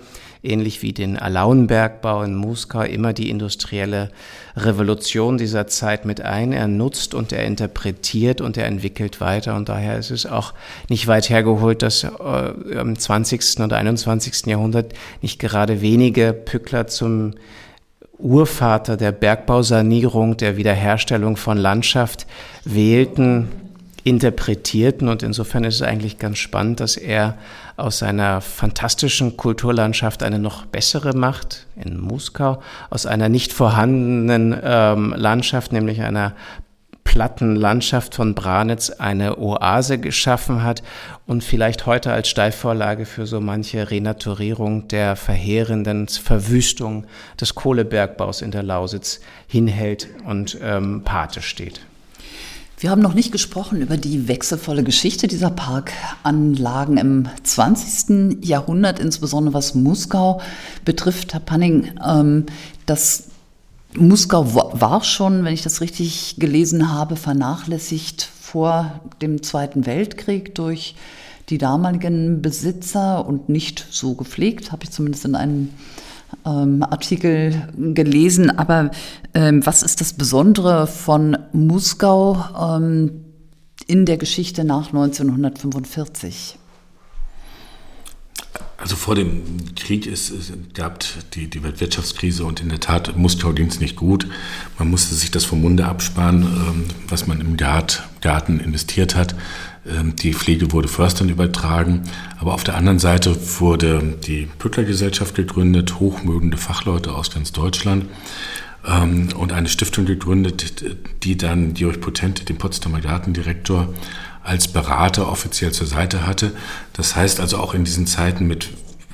ähnlich wie den Alaunbergbau in Muskau, immer die industrielle Revolution dieser Zeit mit ein. Er nutzt und er interpretiert und er entwickelt weiter. Und daher ist es auch nicht weit hergeholt, dass im 20. oder 21. Jahrhundert nicht gerade wenige Pückler zum Urvater der Bergbausanierung, der Wiederherstellung von Landschaft wählten, interpretierten. Und insofern ist es eigentlich ganz spannend, dass er aus seiner fantastischen Kulturlandschaft eine noch bessere macht, in Muskau, aus einer nicht vorhandenen ähm, Landschaft, nämlich einer platten Landschaft von Branitz eine Oase geschaffen hat und vielleicht heute als Steilvorlage für so manche Renaturierung der verheerenden Verwüstung des Kohlebergbaus in der Lausitz hinhält und ähm, Pate steht. Wir haben noch nicht gesprochen über die wechselvolle Geschichte dieser Parkanlagen im 20. Jahrhundert, insbesondere was Muskau betrifft. Herr Panning, ähm, das Muskau war schon, wenn ich das richtig gelesen habe, vernachlässigt vor dem Zweiten Weltkrieg durch die damaligen Besitzer und nicht so gepflegt, habe ich zumindest in einem ähm, Artikel gelesen. Aber ähm, was ist das Besondere von Muskau ähm, in der Geschichte nach 1945? Also vor dem Krieg ist, es gab die, die Weltwirtschaftskrise und in der Tat Muskau ging es nicht gut. Man musste sich das vom Munde absparen, ähm, was man im Garten investiert hat. Ähm, die Pflege wurde Förstern übertragen, aber auf der anderen Seite wurde die Pückler-Gesellschaft gegründet, hochmögende Fachleute aus ganz Deutschland ähm, und eine Stiftung gegründet, die dann Georg Potente, den Potsdamer Gartendirektor, als Berater offiziell zur Seite hatte. Das heißt also auch in diesen Zeiten mit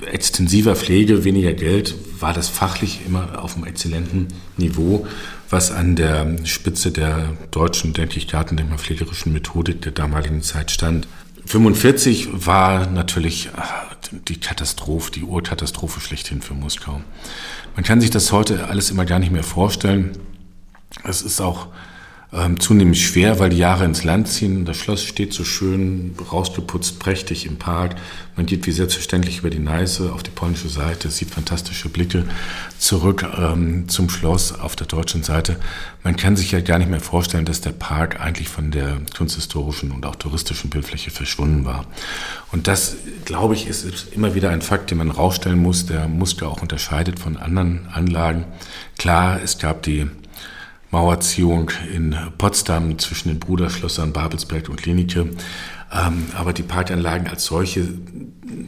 extensiver Pflege, weniger Geld, war das fachlich immer auf einem exzellenten Niveau, was an der Spitze der deutschen, denke ich, gartendenkmalpflegerischen Methodik der damaligen Zeit stand. 45 war natürlich äh, die Katastrophe, die Urkatastrophe schlechthin für Moskau. Man kann sich das heute alles immer gar nicht mehr vorstellen. Es ist auch ähm, zunehmend schwer, weil die Jahre ins Land ziehen. Das Schloss steht so schön rausgeputzt, prächtig im Park. Man geht wie selbstverständlich über die Neiße auf die polnische Seite, sieht fantastische Blicke zurück ähm, zum Schloss auf der deutschen Seite. Man kann sich ja gar nicht mehr vorstellen, dass der Park eigentlich von der kunsthistorischen und auch touristischen Bildfläche verschwunden war. Und das, glaube ich, ist immer wieder ein Fakt, den man rausstellen muss. Der Muskel auch unterscheidet von anderen Anlagen. Klar, es gab die Mauerziehung in Potsdam zwischen den Bruderschlössern Babelsberg und Klinike. Ähm, aber die Parkanlagen als solche,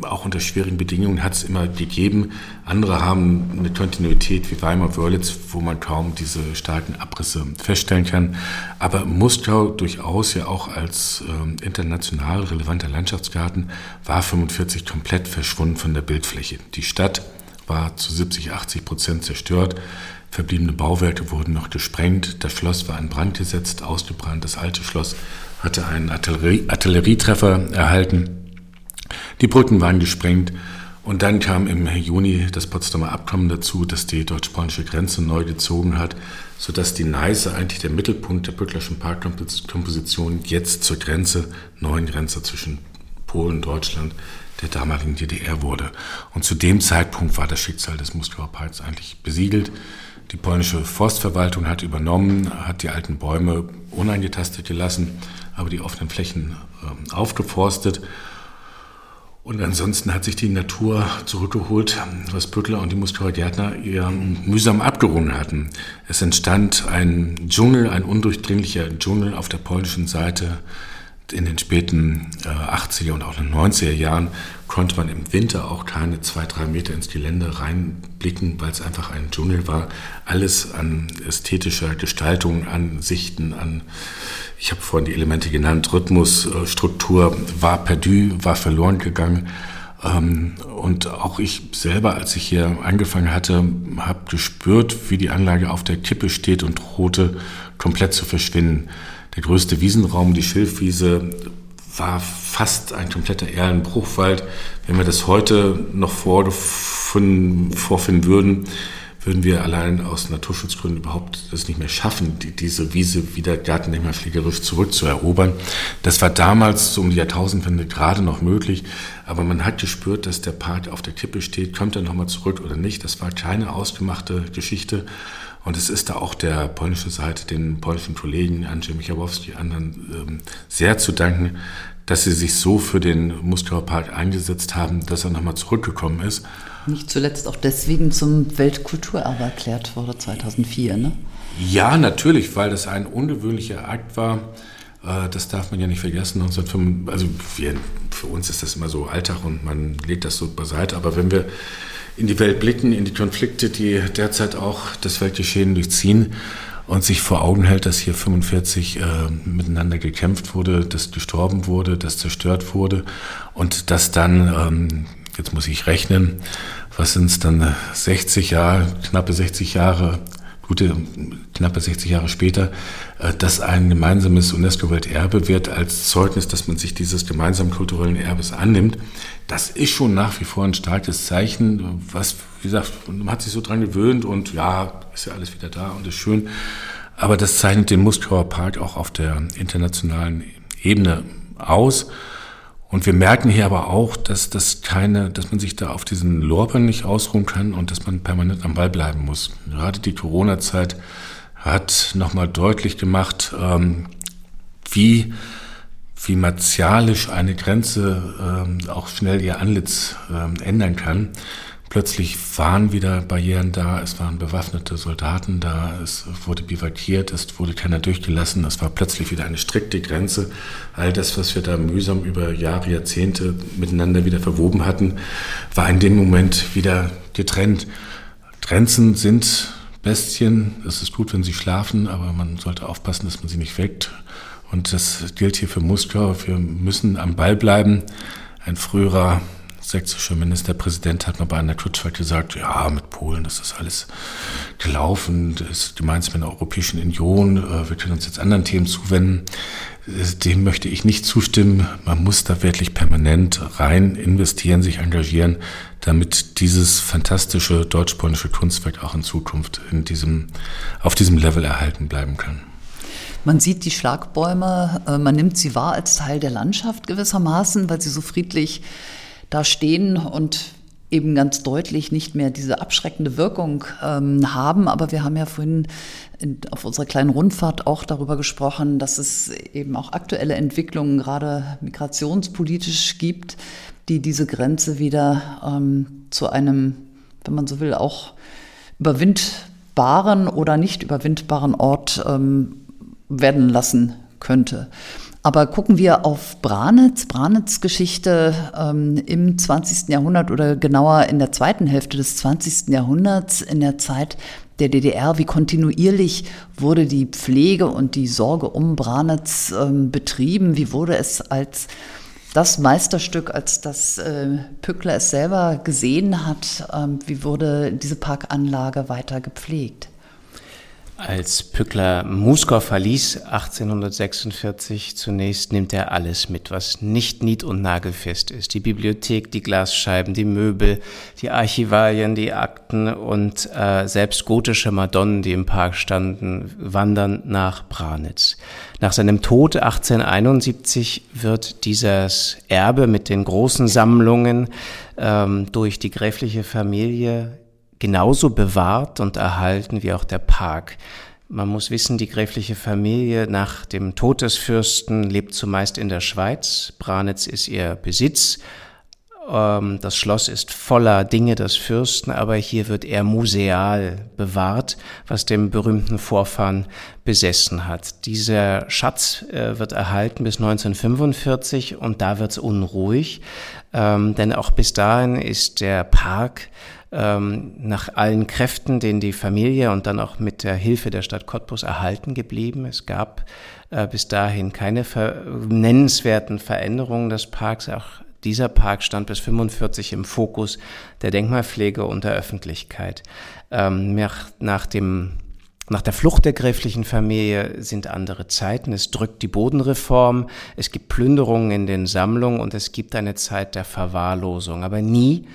auch unter schwierigen Bedingungen, hat es immer gegeben. Andere haben eine Kontinuität wie Weimar-Wörlitz, wo man kaum diese starken Abrisse feststellen kann. Aber Muskau durchaus ja auch als äh, international relevanter Landschaftsgarten war 45 komplett verschwunden von der Bildfläche. Die Stadt war zu 70, 80 Prozent zerstört. Verbliebene Bauwerke wurden noch gesprengt. Das Schloss war in Brand gesetzt, ausgebrannt. Das alte Schloss hatte einen Artillerie Artillerietreffer erhalten. Die Brücken waren gesprengt Und dann kam im Juni das Potsdamer Abkommen dazu, das die deutsch-polnische Grenze neu gezogen hat, sodass die Neiße eigentlich der Mittelpunkt der Bücklerschen Parkkomposition jetzt zur Grenze, neuen Grenze zwischen Polen, Deutschland, der damaligen DDR wurde. Und zu dem Zeitpunkt war das Schicksal des Muskauer Parks eigentlich besiegelt. Die polnische Forstverwaltung hat übernommen, hat die alten Bäume uneingetastet gelassen, aber die offenen Flächen äh, aufgeforstet und ansonsten hat sich die Natur zurückgeholt, was Bückler und die Muskauer Gärtner ihr mühsam abgerungen hatten. Es entstand ein Dschungel, ein undurchdringlicher Dschungel auf der polnischen Seite. In den späten 80er und auch in den 90er Jahren konnte man im Winter auch keine zwei, drei Meter ins Gelände reinblicken, weil es einfach ein Dschungel war. Alles an ästhetischer Gestaltung, an Sichten, an ich habe vorhin die Elemente genannt, Rhythmus, äh, Struktur war perdu, war verloren gegangen. Ähm, und auch ich selber, als ich hier angefangen hatte, habe gespürt, wie die Anlage auf der Kippe steht und drohte komplett zu verschwinden. Der größte Wiesenraum, die Schilfwiese, war fast ein kompletter Erlenbruchwald. Wenn wir das heute noch vorfinden, würden, würden wir allein aus Naturschutzgründen überhaupt das nicht mehr schaffen, die, diese Wiese wieder gartendenkmalpflegerisch zurückzuerobern. Das war damals so um die Jahrtausendwende gerade noch möglich, aber man hat gespürt, dass der Park auf der Kippe steht, kommt er nochmal zurück oder nicht. Das war keine ausgemachte Geschichte. Und es ist da auch der polnische Seite, den polnischen Kollegen, Andrzej Michałowski, anderen ähm, sehr zu danken, dass sie sich so für den Muskauer Park eingesetzt haben, dass er nochmal zurückgekommen ist. Nicht zuletzt auch deswegen zum Weltkulturerbe erklärt wurde 2004, ne? Ja, natürlich, weil das ein ungewöhnlicher Akt war. Äh, das darf man ja nicht vergessen. 1905, also wir, für uns ist das immer so Alltag und man legt das so beiseite. Aber wenn wir in die Welt blicken, in die Konflikte, die derzeit auch das Weltgeschehen durchziehen und sich vor Augen hält, dass hier 45 äh, miteinander gekämpft wurde, dass gestorben wurde, dass zerstört wurde und dass dann ähm, jetzt muss ich rechnen, was sind es dann 60 Jahre, knappe 60 Jahre, gute knappe 60 Jahre später, äh, dass ein gemeinsames UNESCO-Welterbe wird als Zeugnis, dass man sich dieses gemeinsamen kulturellen Erbes annimmt. Das ist schon nach wie vor ein starkes Zeichen, was, wie gesagt, man hat sich so dran gewöhnt und ja, ist ja alles wieder da und ist schön. Aber das zeichnet den Muskauer Park auch auf der internationalen Ebene aus. Und wir merken hier aber auch, dass das keine, dass man sich da auf diesen Lorbeeren nicht ausruhen kann und dass man permanent am Ball bleiben muss. Gerade die Corona-Zeit hat nochmal deutlich gemacht, ähm, wie, wie martialisch eine Grenze ähm, auch schnell ihr Antlitz ähm, ändern kann. Plötzlich waren wieder Barrieren da, es waren bewaffnete Soldaten da, es wurde bivakiert, es wurde keiner durchgelassen, es war plötzlich wieder eine strikte Grenze. All das, was wir da mühsam über Jahre, Jahrzehnte miteinander wieder verwoben hatten, war in dem Moment wieder getrennt. Grenzen sind Bestien, es ist gut, wenn sie schlafen, aber man sollte aufpassen, dass man sie nicht weckt. Und das gilt hier für Moskau. Wir müssen am Ball bleiben. Ein früherer sächsische Ministerpräsident hat mal bei einer Kutschfahrt gesagt, ja, mit Polen, das ist alles gelaufen, das ist gemeinsam mit der Europäischen Union, äh, wir können uns jetzt anderen Themen zuwenden. Dem möchte ich nicht zustimmen. Man muss da wirklich permanent rein investieren, sich engagieren, damit dieses fantastische deutsch-polnische Kunstwerk auch in Zukunft in diesem, auf diesem Level erhalten bleiben kann. Man sieht die Schlagbäume, äh, man nimmt sie wahr als Teil der Landschaft gewissermaßen, weil sie so friedlich da stehen und eben ganz deutlich nicht mehr diese abschreckende Wirkung ähm, haben. Aber wir haben ja vorhin in, auf unserer kleinen Rundfahrt auch darüber gesprochen, dass es eben auch aktuelle Entwicklungen, gerade migrationspolitisch gibt, die diese Grenze wieder ähm, zu einem, wenn man so will, auch überwindbaren oder nicht überwindbaren Ort ähm, werden lassen könnte. Aber gucken wir auf Branitz, Branitz Geschichte ähm, im 20. Jahrhundert oder genauer in der zweiten Hälfte des 20. Jahrhunderts, in der Zeit der DDR, wie kontinuierlich wurde die Pflege und die Sorge um Branitz ähm, betrieben, wie wurde es als das Meisterstück, als das äh, Pückler es selber gesehen hat, ähm, wie wurde diese Parkanlage weiter gepflegt? Als Pückler Muskau verließ 1846 zunächst nimmt er alles mit, was nicht nied- und nagelfest ist. Die Bibliothek, die Glasscheiben, die Möbel, die Archivalien, die Akten und äh, selbst gotische Madonnen, die im Park standen, wandern nach Branitz. Nach seinem Tod 1871 wird dieses Erbe mit den großen Sammlungen ähm, durch die gräfliche Familie genauso bewahrt und erhalten wie auch der Park. Man muss wissen, die gräfliche Familie nach dem Tod des Fürsten lebt zumeist in der Schweiz. Branitz ist ihr Besitz. Ähm, das Schloss ist voller Dinge des Fürsten, aber hier wird er museal bewahrt, was dem berühmten Vorfahren besessen hat. Dieser Schatz äh, wird erhalten bis 1945 und da wird es unruhig, ähm, denn auch bis dahin ist der Park ähm, nach allen Kräften, denen die Familie und dann auch mit der Hilfe der Stadt Cottbus erhalten geblieben. Es gab äh, bis dahin keine ver nennenswerten Veränderungen des Parks. Auch dieser Park stand bis 45 im Fokus der Denkmalpflege und der Öffentlichkeit. Ähm, nach, nach dem nach der Flucht der gräflichen Familie sind andere Zeiten. Es drückt die Bodenreform, es gibt Plünderungen in den Sammlungen und es gibt eine Zeit der Verwahrlosung. Aber nie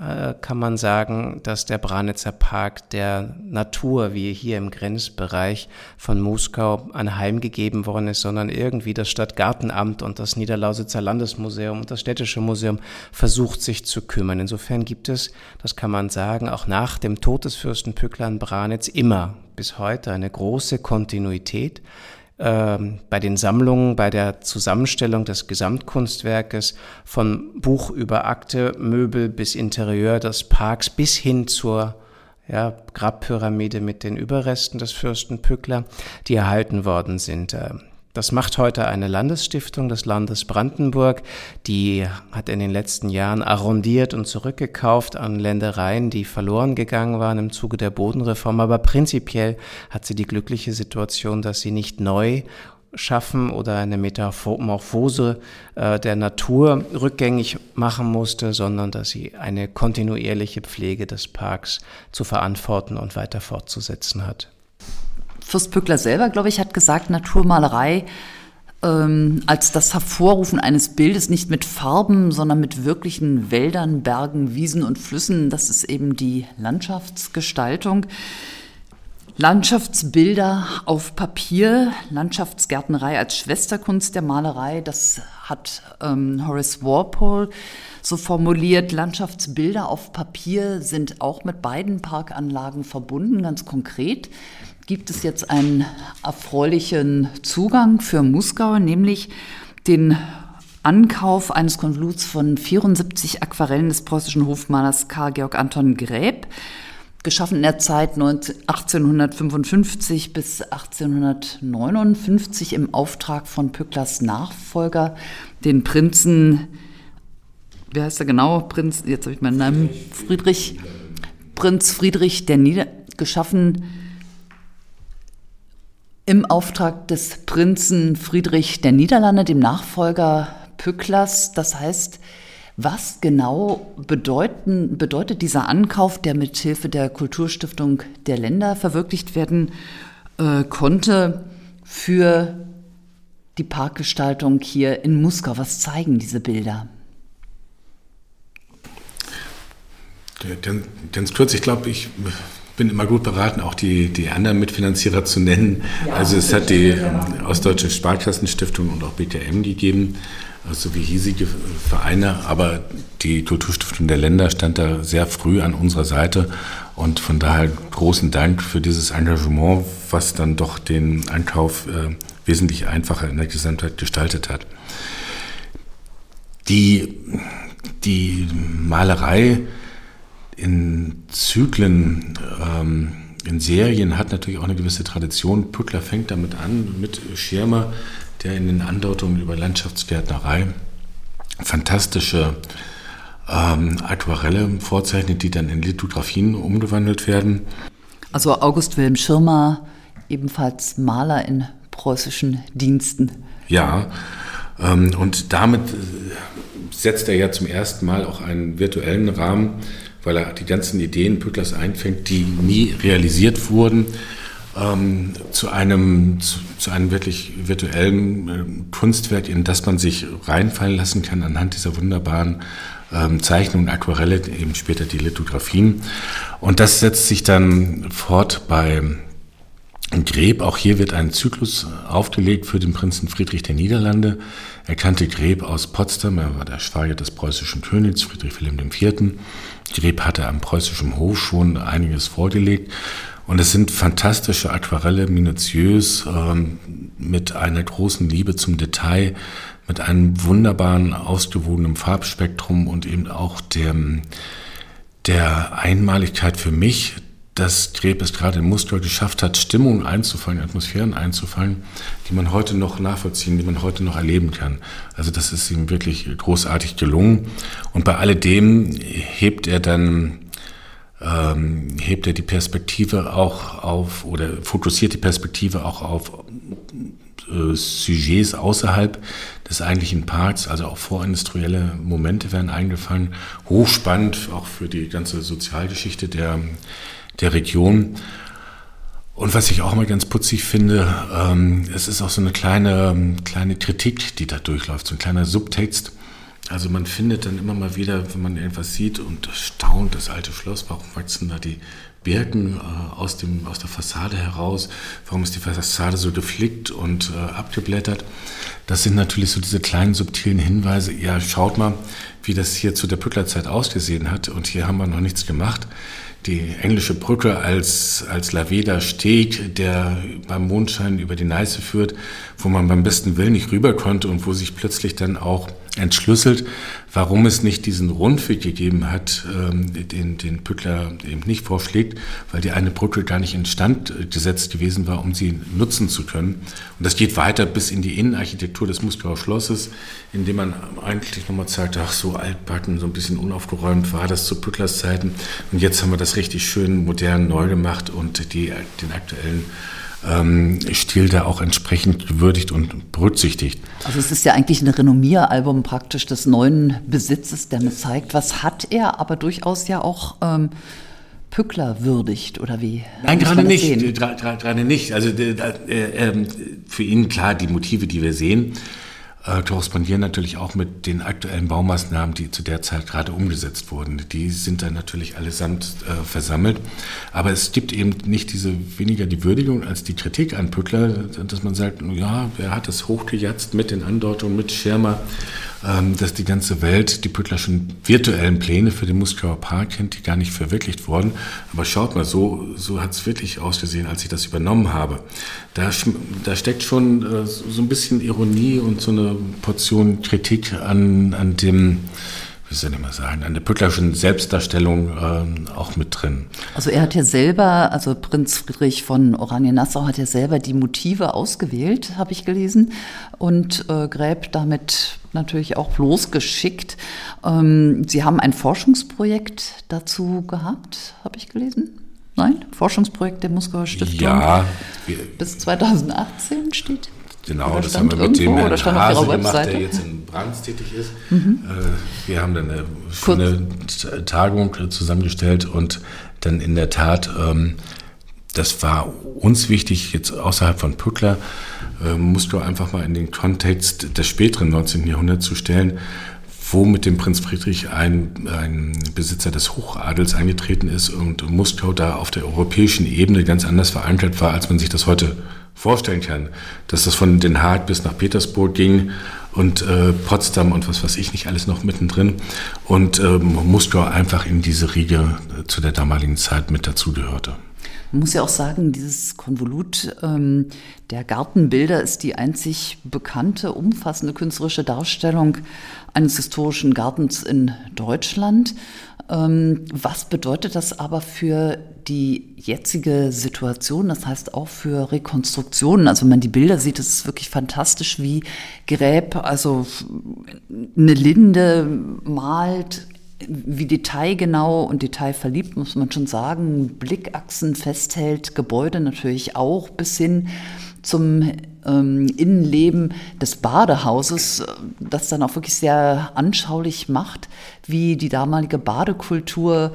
äh, kann man sagen, dass der Branitzer Park der Natur, wie hier im Grenzbereich von Muskau, anheimgegeben worden ist, sondern irgendwie das Stadtgartenamt und das Niederlausitzer Landesmuseum und das Städtische Museum versucht sich zu kümmern. Insofern gibt es, das kann man sagen, auch nach dem Tod des Fürsten Pückler Branitz immer bis heute eine große Kontinuität ähm, bei den Sammlungen, bei der Zusammenstellung des Gesamtkunstwerkes von Buch über Akte, Möbel bis Interieur des Parks bis hin zur ja, Grabpyramide mit den Überresten des Fürsten Pückler, die erhalten worden sind. Ähm, das macht heute eine Landesstiftung des Landes Brandenburg. Die hat in den letzten Jahren arrondiert und zurückgekauft an Ländereien, die verloren gegangen waren im Zuge der Bodenreform. Aber prinzipiell hat sie die glückliche Situation, dass sie nicht neu schaffen oder eine Metamorphose äh, der Natur rückgängig machen musste, sondern dass sie eine kontinuierliche Pflege des Parks zu verantworten und weiter fortzusetzen hat. Fürst Pückler selber, glaube ich, hat gesagt, Naturmalerei ähm, als das Hervorrufen eines Bildes nicht mit Farben, sondern mit wirklichen Wäldern, Bergen, Wiesen und Flüssen. Das ist eben die Landschaftsgestaltung. Landschaftsbilder auf Papier, Landschaftsgärtnerei als Schwesterkunst der Malerei, das hat ähm, Horace Walpole so formuliert. Landschaftsbilder auf Papier sind auch mit beiden Parkanlagen verbunden, ganz konkret gibt es jetzt einen erfreulichen Zugang für Muskau, nämlich den Ankauf eines Konvoluts von 74 Aquarellen des preußischen Hofmalers Karl Georg Anton Gräb, geschaffen in der Zeit 1855 bis 1859 im Auftrag von Pücklers Nachfolger, den Prinzen, wie heißt er genau? Prinz, jetzt habe ich meinen Namen, Friedrich, Prinz Friedrich der Nieder, geschaffen im Auftrag des Prinzen Friedrich der Niederlande, dem Nachfolger Pücklers. Das heißt, was genau bedeuten, bedeutet dieser Ankauf, der mit Hilfe der Kulturstiftung der Länder verwirklicht werden äh, konnte, für die Parkgestaltung hier in Muskau? Was zeigen diese Bilder? Ganz kurz, ich glaube, ich bin immer gut beraten, auch die, die anderen Mitfinanzierer zu nennen. Ja, also es hat die Ostdeutsche Sparkassenstiftung und auch BTM gegeben, also wie hiesige Vereine, aber die Kulturstiftung der Länder stand da sehr früh an unserer Seite und von daher großen Dank für dieses Engagement, was dann doch den Einkauf äh, wesentlich einfacher in der Gesamtheit gestaltet hat. Die, die Malerei in Zyklen, ähm, in Serien hat natürlich auch eine gewisse Tradition. Pückler fängt damit an, mit Schirmer, der in den Andeutungen über Landschaftsgärtnerei fantastische ähm, Aquarelle vorzeichnet, die dann in Lithografien umgewandelt werden. Also August Wilhelm Schirmer, ebenfalls Maler in preußischen Diensten. Ja, ähm, und damit äh, setzt er ja zum ersten Mal auch einen virtuellen Rahmen weil er die ganzen Ideen Pücklers einfängt, die nie realisiert wurden. ähm, zu einem zu, zu, einem wirklich virtuellen äh, Kunstwerk, in das man sich reinfallen lassen kann anhand dieser wunderbaren ähm, Zeichnungen, Aquarelle, eben später die Lithografien. Und das setzt sich dann fort bei Greb. Auch hier wird ein Zyklus aufgelegt für den Prinzen Friedrich der Niederlande. Er kannte Greb aus Potsdam, er war der Schwager des preußischen Königs Friedrich Wilhelm IV. Greb hatte am preußischen Hof schon einiges vorgelegt. Und es sind fantastische Aquarelle, minutiös, ähm, mit einer großen Liebe zum Detail, mit einem wunderbaren, ausgewogenen Farbspektrum und eben auch der, der Einmaligkeit für mich, dass Greb es gerade in Muster geschafft hat, Stimmungen einzufangen, Atmosphären einzufangen, die man heute noch nachvollziehen, die man heute noch erleben kann. Also das ist ihm wirklich großartig gelungen. Und bei alledem hebt er dann ähm, hebt er die Perspektive auch auf oder fokussiert die Perspektive auch auf äh, Sujets außerhalb des eigentlichen Parks, also auch vorindustrielle Momente werden eingefangen. Hochspannend, auch für die ganze Sozialgeschichte der, der Region. Und was ich auch mal ganz putzig finde, ähm, es ist auch so eine kleine, kleine Kritik, die da durchläuft, so ein kleiner Subtext. Also man findet dann immer mal wieder, wenn man irgendwas sieht und staunt, das alte Schloss, warum wachsen da die Birken äh, aus, dem, aus der Fassade heraus, warum ist die Fassade so geflickt und äh, abgeblättert. Das sind natürlich so diese kleinen subtilen Hinweise, ja schaut mal, wie das hier zu der Pücklerzeit ausgesehen hat und hier haben wir noch nichts gemacht die englische Brücke als, als Laveda Steg, der beim Mondschein über die Neiße führt, wo man beim besten Willen nicht rüber konnte und wo sich plötzlich dann auch entschlüsselt, warum es nicht diesen Rundweg gegeben hat, ähm, den, den Pückler eben nicht vorschlägt, weil die eine Brücke gar nicht instand gesetzt gewesen war, um sie nutzen zu können. Und das geht weiter bis in die Innenarchitektur des Muskauer Schlosses, in dem man eigentlich nochmal zeigt, ach so altbacken, so ein bisschen unaufgeräumt war das zu Pücklers Zeiten. Und jetzt haben wir das richtig schön modern neu gemacht und die, den aktuellen ähm, Stil da auch entsprechend gewürdigt und berücksichtigt. Also es ist ja eigentlich ein Renommieralbum praktisch des neuen Besitzes, der mir zeigt, was hat er, aber durchaus ja auch ähm, Pückler würdigt oder wie? Nein, gerade nicht, gerade nicht. Also äh, äh, für ihn klar die Motive, die wir sehen äh, korrespondieren natürlich auch mit den aktuellen Baumaßnahmen, die zu der Zeit gerade umgesetzt wurden. Die sind dann natürlich allesamt äh, versammelt. Aber es gibt eben nicht diese weniger die Würdigung als die Kritik an Pückler, dass man sagt, ja, wer hat das hochgejatzt mit den Andeutungen, mit Schirmer dass die ganze Welt die Püttlerschen virtuellen Pläne für den Muskauer Park kennt, die gar nicht verwirklicht wurden. Aber schaut mal, so, so hat es wirklich ausgesehen, als ich das übernommen habe. Da, da steckt schon äh, so ein bisschen Ironie und so eine Portion Kritik an, an dem wie soll ich mal sagen, an der Pücklerschen Selbstdarstellung ähm, auch mit drin. Also er hat ja selber, also Prinz Friedrich von Oranien-Nassau hat ja selber die Motive ausgewählt, habe ich gelesen, und äh, Gräb damit natürlich auch losgeschickt. Ähm, Sie haben ein Forschungsprojekt dazu gehabt, habe ich gelesen. Nein? Forschungsprojekt der Muskauer Stiftung. Ja. Bis 2018 steht. Genau, oder das haben wir mit dem Herrn Hase gemacht, der jetzt in Brands tätig ist. Mhm. Äh, wir haben dann eine schöne Tagung zusammengestellt und dann in der Tat, ähm, das war uns wichtig, jetzt außerhalb von Pückler, äh, musst du einfach mal in den Kontext des späteren 19. Jahrhunderts zu stellen, wo mit dem Prinz Friedrich ein, ein Besitzer des Hochadels eingetreten ist und Moskau da auf der europäischen Ebene ganz anders verankert war, als man sich das heute vorstellen kann, dass das von Den Haag bis nach Petersburg ging und äh, Potsdam und was weiß ich nicht alles noch mittendrin und ähm, Moskau einfach in diese Riege äh, zu der damaligen Zeit mit dazugehörte. Man muss ja auch sagen, dieses Konvolut ähm, der Gartenbilder ist die einzig bekannte, umfassende künstlerische Darstellung eines historischen Gartens in Deutschland. Ähm, was bedeutet das aber für die jetzige Situation, das heißt auch für Rekonstruktionen? Also wenn man die Bilder sieht, ist es wirklich fantastisch, wie Gräb, also eine Linde malt, wie detailgenau und detailverliebt, muss man schon sagen, Blickachsen festhält, Gebäude natürlich auch bis hin zum ähm, Innenleben des Badehauses, das dann auch wirklich sehr anschaulich macht, wie die damalige Badekultur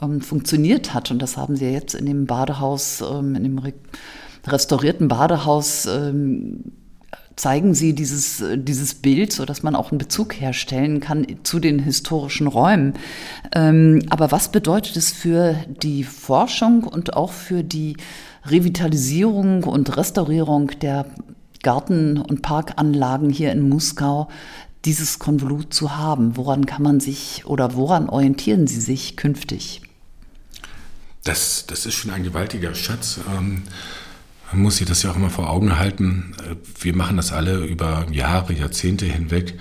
ähm, funktioniert hat. Und das haben Sie ja jetzt in dem Badehaus, ähm, in dem Re restaurierten Badehaus ähm, zeigen Sie dieses, dieses Bild, so dass man auch einen Bezug herstellen kann zu den historischen Räumen. Ähm, aber was bedeutet es für die Forschung und auch für die Revitalisierung und Restaurierung der Garten- und Parkanlagen hier in Muskau, dieses Konvolut zu haben? Woran kann man sich oder woran orientieren Sie sich künftig? Das, das ist schon ein gewaltiger Schatz. Ähm, man muss sich das ja auch immer vor Augen halten. Äh, wir machen das alle über Jahre, Jahrzehnte hinweg.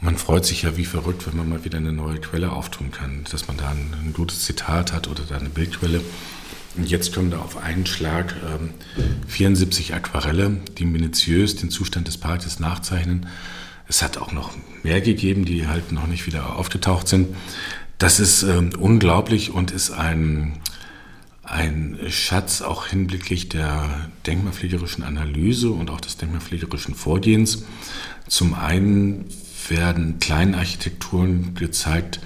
Und man freut sich ja wie verrückt, wenn man mal wieder eine neue Quelle auftun kann, dass man da ein, ein gutes Zitat hat oder da eine Bildquelle. Und jetzt kommen da auf einen Schlag ähm, 74 Aquarelle, die minutiös den Zustand des Parkes nachzeichnen. Es hat auch noch mehr gegeben, die halt noch nicht wieder aufgetaucht sind. Das ist ähm, unglaublich und ist ein, ein Schatz auch hinblicklich der denkmalpflegerischen Analyse und auch des denkmalpflegerischen Vorgehens. Zum einen werden Kleinarchitekturen gezeigt,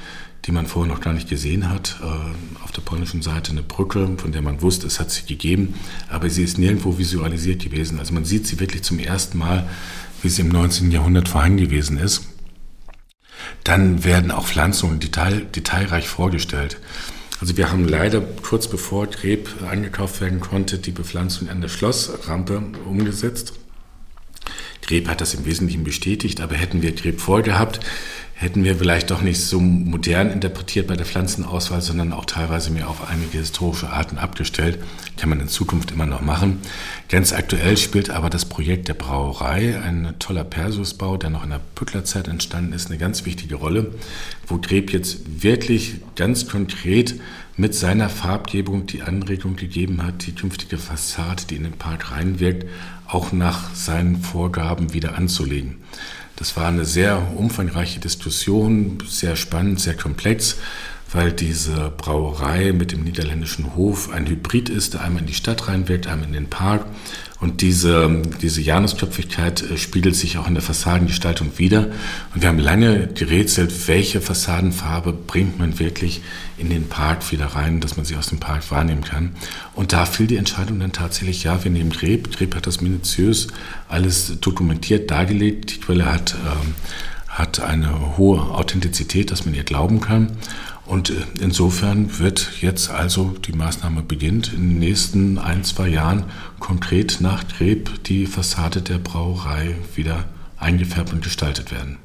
die man vorher noch gar nicht gesehen hat. Äh, auf der polnischen Seite eine Brücke, von der man wusste, es hat sie gegeben, aber sie ist nirgendwo visualisiert gewesen. Also man sieht sie wirklich zum ersten Mal, wie sie im 19. Jahrhundert vorhanden gewesen ist. Dann werden auch Pflanzungen detail, detailreich vorgestellt. Also wir haben leider kurz bevor Greb angekauft werden konnte, die Bepflanzung an der Schlossrampe umgesetzt. Greb hat das im Wesentlichen bestätigt, aber hätten wir Greb vorgehabt, hätten wir vielleicht doch nicht so modern interpretiert bei der Pflanzenauswahl, sondern auch teilweise mehr auf einige historische Arten abgestellt. Kann man in Zukunft immer noch machen. Ganz aktuell spielt aber das Projekt der Brauerei, ein toller Persusbau, der noch in der Pücklerzeit entstanden ist, eine ganz wichtige Rolle, wo Greb jetzt wirklich ganz konkret mit seiner Farbgebung die Anregung gegeben hat, die künftige Fassade, die in den Park reinwirkt, auch nach seinen Vorgaben wieder anzulegen. Das war eine sehr umfangreiche Diskussion, sehr spannend, sehr komplex, weil diese Brauerei mit dem niederländischen Hof ein Hybrid ist, der einmal in die Stadt reinwirkt, einmal in den Park. Und diese, diese Janusköpfigkeit äh, spiegelt sich auch in der Fassadengestaltung wieder. Und wir haben lange gerätselt, welche Fassadenfarbe bringt man wirklich in den Park wieder rein, dass man sie aus dem Park wahrnehmen kann. Und da fiel die Entscheidung dann tatsächlich, ja, wir nehmen Greb. Greb hat das minutiös alles dokumentiert, dargelegt. Die Quelle hat, ähm, hat eine hohe Authentizität, dass man ihr glauben kann. Und äh, insofern wird jetzt also die Maßnahme beginnt, in den nächsten ein, zwei Jahren konkret nach Greb die Fassade der Brauerei wieder eingefärbt und gestaltet werden.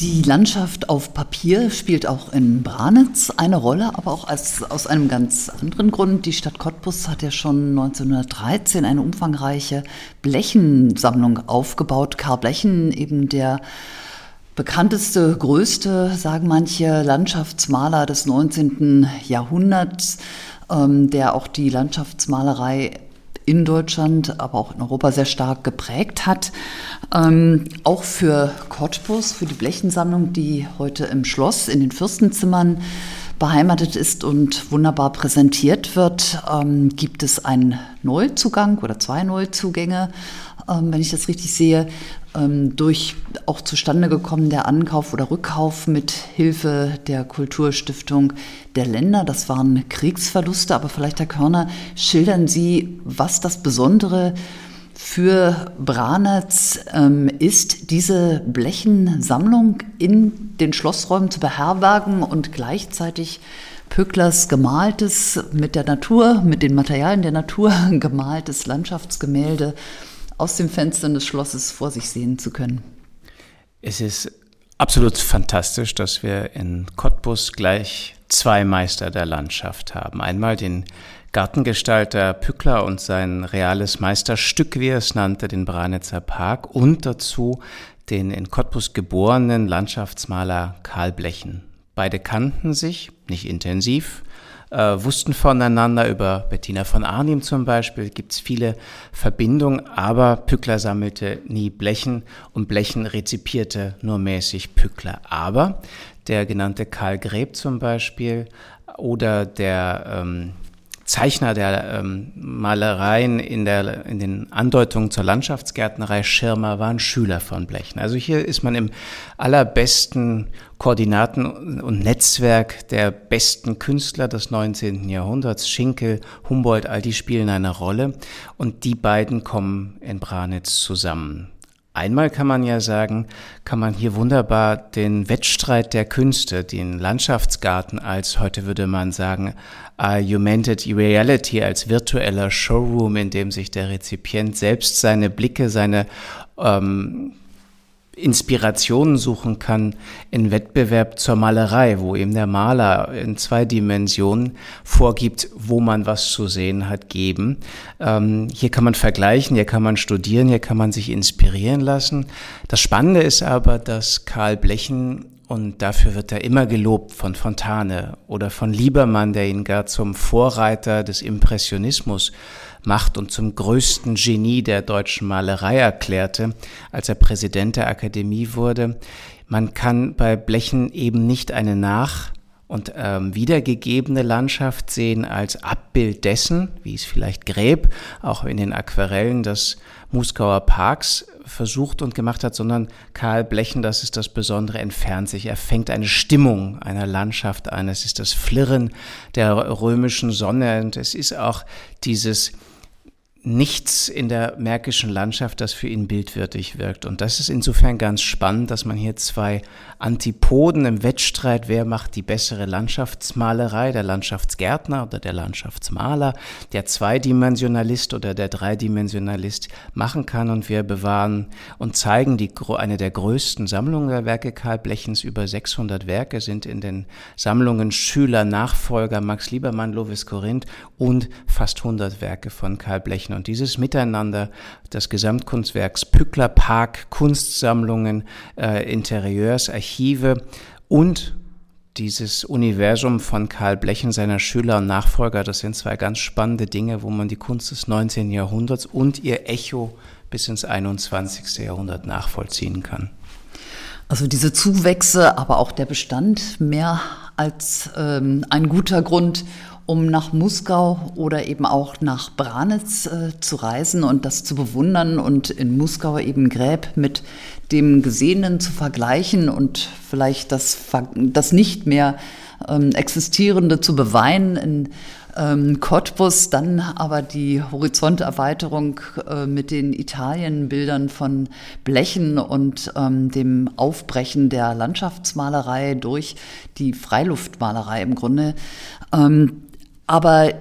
Die Landschaft auf Papier spielt auch in Branitz eine Rolle, aber auch als, aus einem ganz anderen Grund. Die Stadt Cottbus hat ja schon 1913 eine umfangreiche Blechensammlung aufgebaut. Karl Blechen, eben der bekannteste, größte, sagen manche, Landschaftsmaler des 19. Jahrhunderts, ähm, der auch die Landschaftsmalerei in Deutschland, aber auch in Europa sehr stark geprägt hat. Ähm, auch für Cottbus, für die Blechensammlung, die heute im Schloss in den Fürstenzimmern beheimatet ist und wunderbar präsentiert wird, ähm, gibt es einen Neuzugang oder zwei Neuzugänge, wenn ich das richtig sehe, ähm, durch auch zustande gekommen der Ankauf oder Rückkauf mit Hilfe der Kulturstiftung der Länder. Das waren Kriegsverluste, aber vielleicht, Herr Körner, schildern Sie, was das Besondere für Branitz ähm, ist, diese Blechensammlung in den Schlossräumen zu beherbergen und gleichzeitig Pücklers gemaltes, mit der Natur, mit den Materialien der Natur gemaltes Landschaftsgemälde aus den Fenstern des Schlosses vor sich sehen zu können. Es ist absolut fantastisch, dass wir in Cottbus gleich zwei Meister der Landschaft haben. Einmal den Gartengestalter Pückler und sein reales Meisterstück, wie er es nannte, den Branitzer Park und dazu den in Cottbus geborenen Landschaftsmaler Karl Blechen. Beide kannten sich, nicht intensiv, äh, wussten voneinander. Über Bettina von Arnim zum Beispiel gibt es viele Verbindungen, aber Pückler sammelte nie Blechen und Blechen rezipierte nur mäßig Pückler. Aber der genannte Karl Greb zum Beispiel oder der ähm, Zeichner der ähm, Malereien in, der, in den Andeutungen zur Landschaftsgärtnerei Schirmer waren Schüler von Blechen. Also hier ist man im allerbesten Koordinaten und Netzwerk der besten Künstler des 19. Jahrhunderts. Schinkel, Humboldt, all die spielen eine Rolle und die beiden kommen in Branitz zusammen. Einmal kann man ja sagen, kann man hier wunderbar den Wettstreit der Künste, den Landschaftsgarten als, heute würde man sagen, Augmented Reality, als virtueller Showroom, in dem sich der Rezipient selbst seine Blicke, seine ähm, Inspirationen suchen kann in Wettbewerb zur Malerei, wo eben der Maler in zwei Dimensionen vorgibt, wo man was zu sehen hat, geben. Ähm, hier kann man vergleichen, hier kann man studieren, hier kann man sich inspirieren lassen. Das Spannende ist aber, dass Karl Blechen und dafür wird er immer gelobt von Fontane oder von Liebermann, der ihn gar zum Vorreiter des Impressionismus macht und zum größten Genie der deutschen Malerei erklärte, als er Präsident der Akademie wurde. Man kann bei Blechen eben nicht eine nach und ähm, wiedergegebene Landschaft sehen als Abbild dessen, wie es vielleicht Gräb auch in den Aquarellen des Muskauer Parks versucht und gemacht hat, sondern Karl Blechen, das ist das Besondere, entfernt sich. Er fängt eine Stimmung einer Landschaft ein. Es ist das Flirren der römischen Sonne und es ist auch dieses nichts in der märkischen Landschaft, das für ihn bildwürdig wirkt. Und das ist insofern ganz spannend, dass man hier zwei Antipoden im Wettstreit, wer macht die bessere Landschaftsmalerei, der Landschaftsgärtner oder der Landschaftsmaler, der Zweidimensionalist oder der Dreidimensionalist machen kann. Und wir bewahren und zeigen die, eine der größten Sammlungen der Werke Karl Blechens. Über 600 Werke sind in den Sammlungen Schüler, Nachfolger, Max Liebermann, Lovis Korinth und fast 100 Werke von Karl Und dieses Miteinander des Gesamtkunstwerks Pückler Park, Kunstsammlungen, äh, Interieurs, Archiv, Archive und dieses Universum von Karl Blechen, seiner Schüler und Nachfolger, das sind zwei ganz spannende Dinge, wo man die Kunst des 19. Jahrhunderts und ihr Echo bis ins 21. Jahrhundert nachvollziehen kann. Also diese Zuwächse, aber auch der Bestand mehr als ähm, ein guter Grund, um nach Muskau oder eben auch nach Branitz äh, zu reisen und das zu bewundern und in Muskau eben Gräb mit dem Gesehenen zu vergleichen und vielleicht das, das nicht mehr ähm, Existierende zu beweinen in ähm, Cottbus, dann aber die Horizonterweiterung äh, mit den Italienbildern von Blechen und ähm, dem Aufbrechen der Landschaftsmalerei durch die Freiluftmalerei im Grunde. Ähm, aber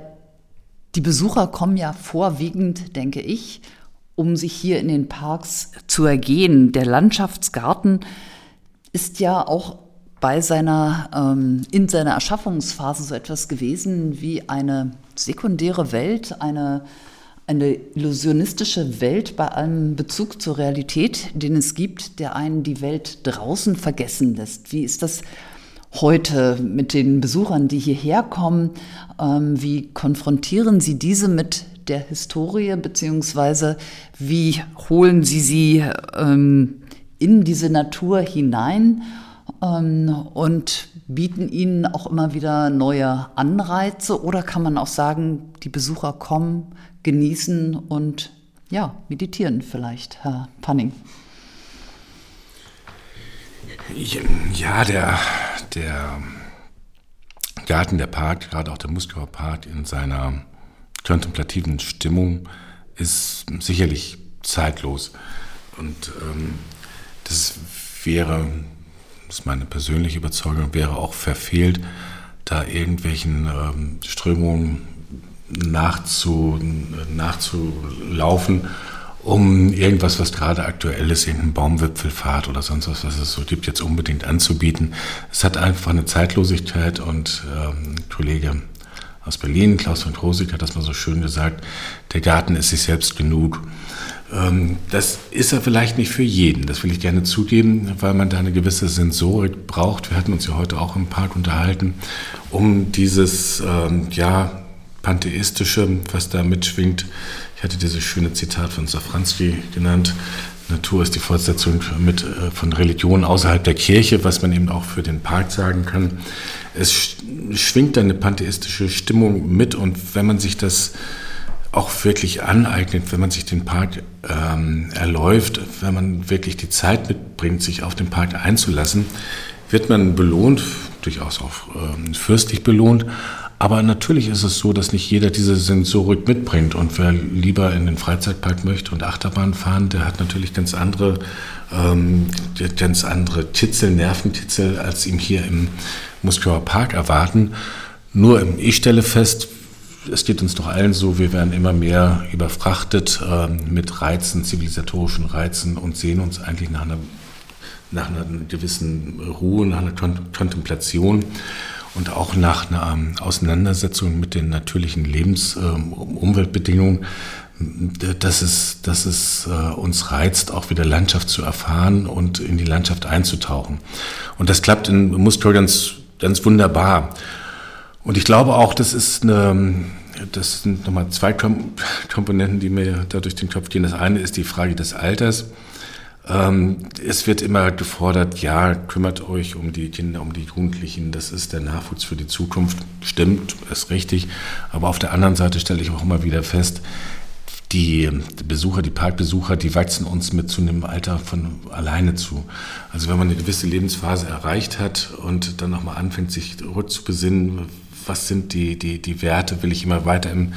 die Besucher kommen ja vorwiegend, denke ich, um sich hier in den Parks zu ergehen. Der Landschaftsgarten ist ja auch bei seiner, ähm, in seiner Erschaffungsphase so etwas gewesen wie eine sekundäre Welt, eine, eine illusionistische Welt bei allem Bezug zur Realität, den es gibt, der einen die Welt draußen vergessen lässt. Wie ist das heute mit den Besuchern, die hierher kommen? Ähm, wie konfrontieren Sie diese mit der Historie, beziehungsweise wie holen Sie sie ähm, in diese Natur hinein ähm, und bieten ihnen auch immer wieder neue Anreize? Oder kann man auch sagen, die Besucher kommen, genießen und ja, meditieren vielleicht, Herr Panning? Ja, der, der Garten, der Park, gerade auch der Muskauer Park in seiner kontemplativen Stimmung ist sicherlich zeitlos. Und ähm, das wäre, das ist meine persönliche Überzeugung, wäre auch verfehlt, da irgendwelchen ähm, Strömungen nachzu, nachzulaufen um irgendwas, was gerade aktuell ist, irgendeinen Baumwipfelfahrt oder sonst was, was es so gibt, jetzt unbedingt anzubieten. Es hat einfach eine Zeitlosigkeit und ähm, Kollege aus Berlin, Klaus von Krosig, hat das mal so schön gesagt, der Garten ist sich selbst genug. Ähm, das ist er vielleicht nicht für jeden, das will ich gerne zugeben, weil man da eine gewisse Sensorik braucht. Wir hatten uns ja heute auch im Park unterhalten, um dieses, ähm, ja, pantheistische, was da mitschwingt, ich hatte dieses schöne Zitat von Safranski genannt, Natur ist die Fortsetzung mit, äh, von Religion außerhalb der Kirche, was man eben auch für den Park sagen kann. Es schwingt eine pantheistische Stimmung mit und wenn man sich das auch wirklich aneignet, wenn man sich den Park ähm, erläuft, wenn man wirklich die Zeit mitbringt, sich auf den Park einzulassen, wird man belohnt, durchaus auch ähm, fürstlich belohnt. Aber natürlich ist es so, dass nicht jeder diese Sensorik mitbringt. Und wer lieber in den Freizeitpark möchte und Achterbahn fahren, der hat natürlich ganz andere, ähm, ganz andere Titzel, Nerventitzel, als ihm hier im Moskauer Park erwarten. Nur ich stelle fest, es geht uns doch allen so, wir werden immer mehr überfrachtet äh, mit Reizen, zivilisatorischen Reizen und sehen uns eigentlich nach einer, nach einer gewissen Ruhe, nach einer Kontemplation und auch nach einer ähm, Auseinandersetzung mit den natürlichen Lebens- ähm, Umweltbedingungen, dass es, dass es äh, uns reizt, auch wieder Landschaft zu erfahren und in die Landschaft einzutauchen. Und das klappt in Muskau ganz, ganz wunderbar. Und ich glaube auch, das ist eine, das sind nochmal zwei Komponenten, die mir da durch den Kopf gehen. Das eine ist die Frage des Alters. Ähm, es wird immer gefordert, ja, kümmert euch um die Kinder, um die Jugendlichen, das ist der Nachwuchs für die Zukunft. Stimmt, ist richtig. Aber auf der anderen Seite stelle ich auch immer wieder fest, die Besucher, die Parkbesucher, die wachsen uns mit zunehmendem Alter von alleine zu. Also wenn man eine gewisse Lebensphase erreicht hat und dann nochmal anfängt, sich rückzubesinnen, was sind die, die, die Werte, will ich immer weiter im,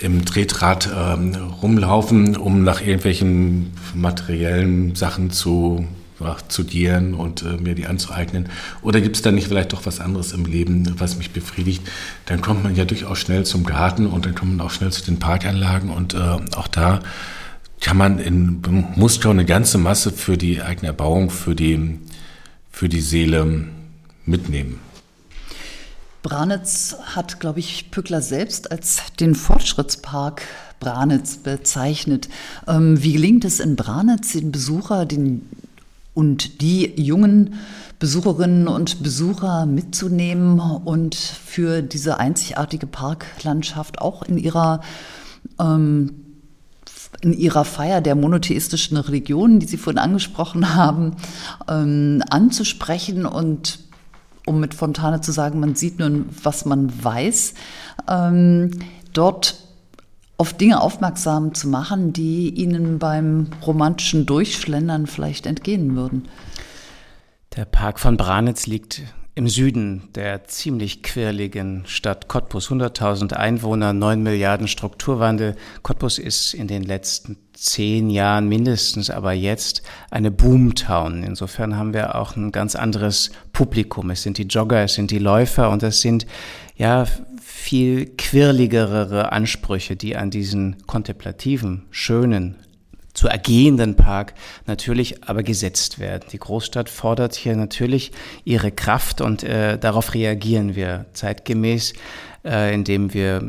im Tretrad ähm, rumlaufen, um nach irgendwelchen materiellen Sachen zu ja, studieren und äh, mir die anzueignen? Oder gibt es da nicht vielleicht doch was anderes im Leben, was mich befriedigt? Dann kommt man ja durchaus schnell zum Garten und dann kommt man auch schnell zu den Parkanlagen und äh, auch da kann man in Muskau eine ganze Masse für die eigene Erbauung, für die, für die Seele mitnehmen. Branitz hat, glaube ich, Pückler selbst als den Fortschrittspark Branitz bezeichnet. Ähm, wie gelingt es in Branitz, den Besucher den, und die jungen Besucherinnen und Besucher mitzunehmen und für diese einzigartige Parklandschaft auch in ihrer ähm, in ihrer Feier der monotheistischen Religionen, die Sie vorhin angesprochen haben, ähm, anzusprechen und um mit Fontane zu sagen, man sieht nur, was man weiß, ähm, dort auf Dinge aufmerksam zu machen, die ihnen beim romantischen Durchschlendern vielleicht entgehen würden. Der Park von Branitz liegt im Süden der ziemlich quirligen Stadt Cottbus. 100.000 Einwohner, 9 Milliarden Strukturwandel. Cottbus ist in den letzten zehn Jahren mindestens, aber jetzt eine Boomtown. Insofern haben wir auch ein ganz anderes Publikum. Es sind die Jogger, es sind die Läufer und es sind ja viel quirligere Ansprüche, die an diesen kontemplativen, schönen, zu ergehenden Park natürlich aber gesetzt werden. Die Großstadt fordert hier natürlich ihre Kraft und äh, darauf reagieren wir zeitgemäß, äh, indem wir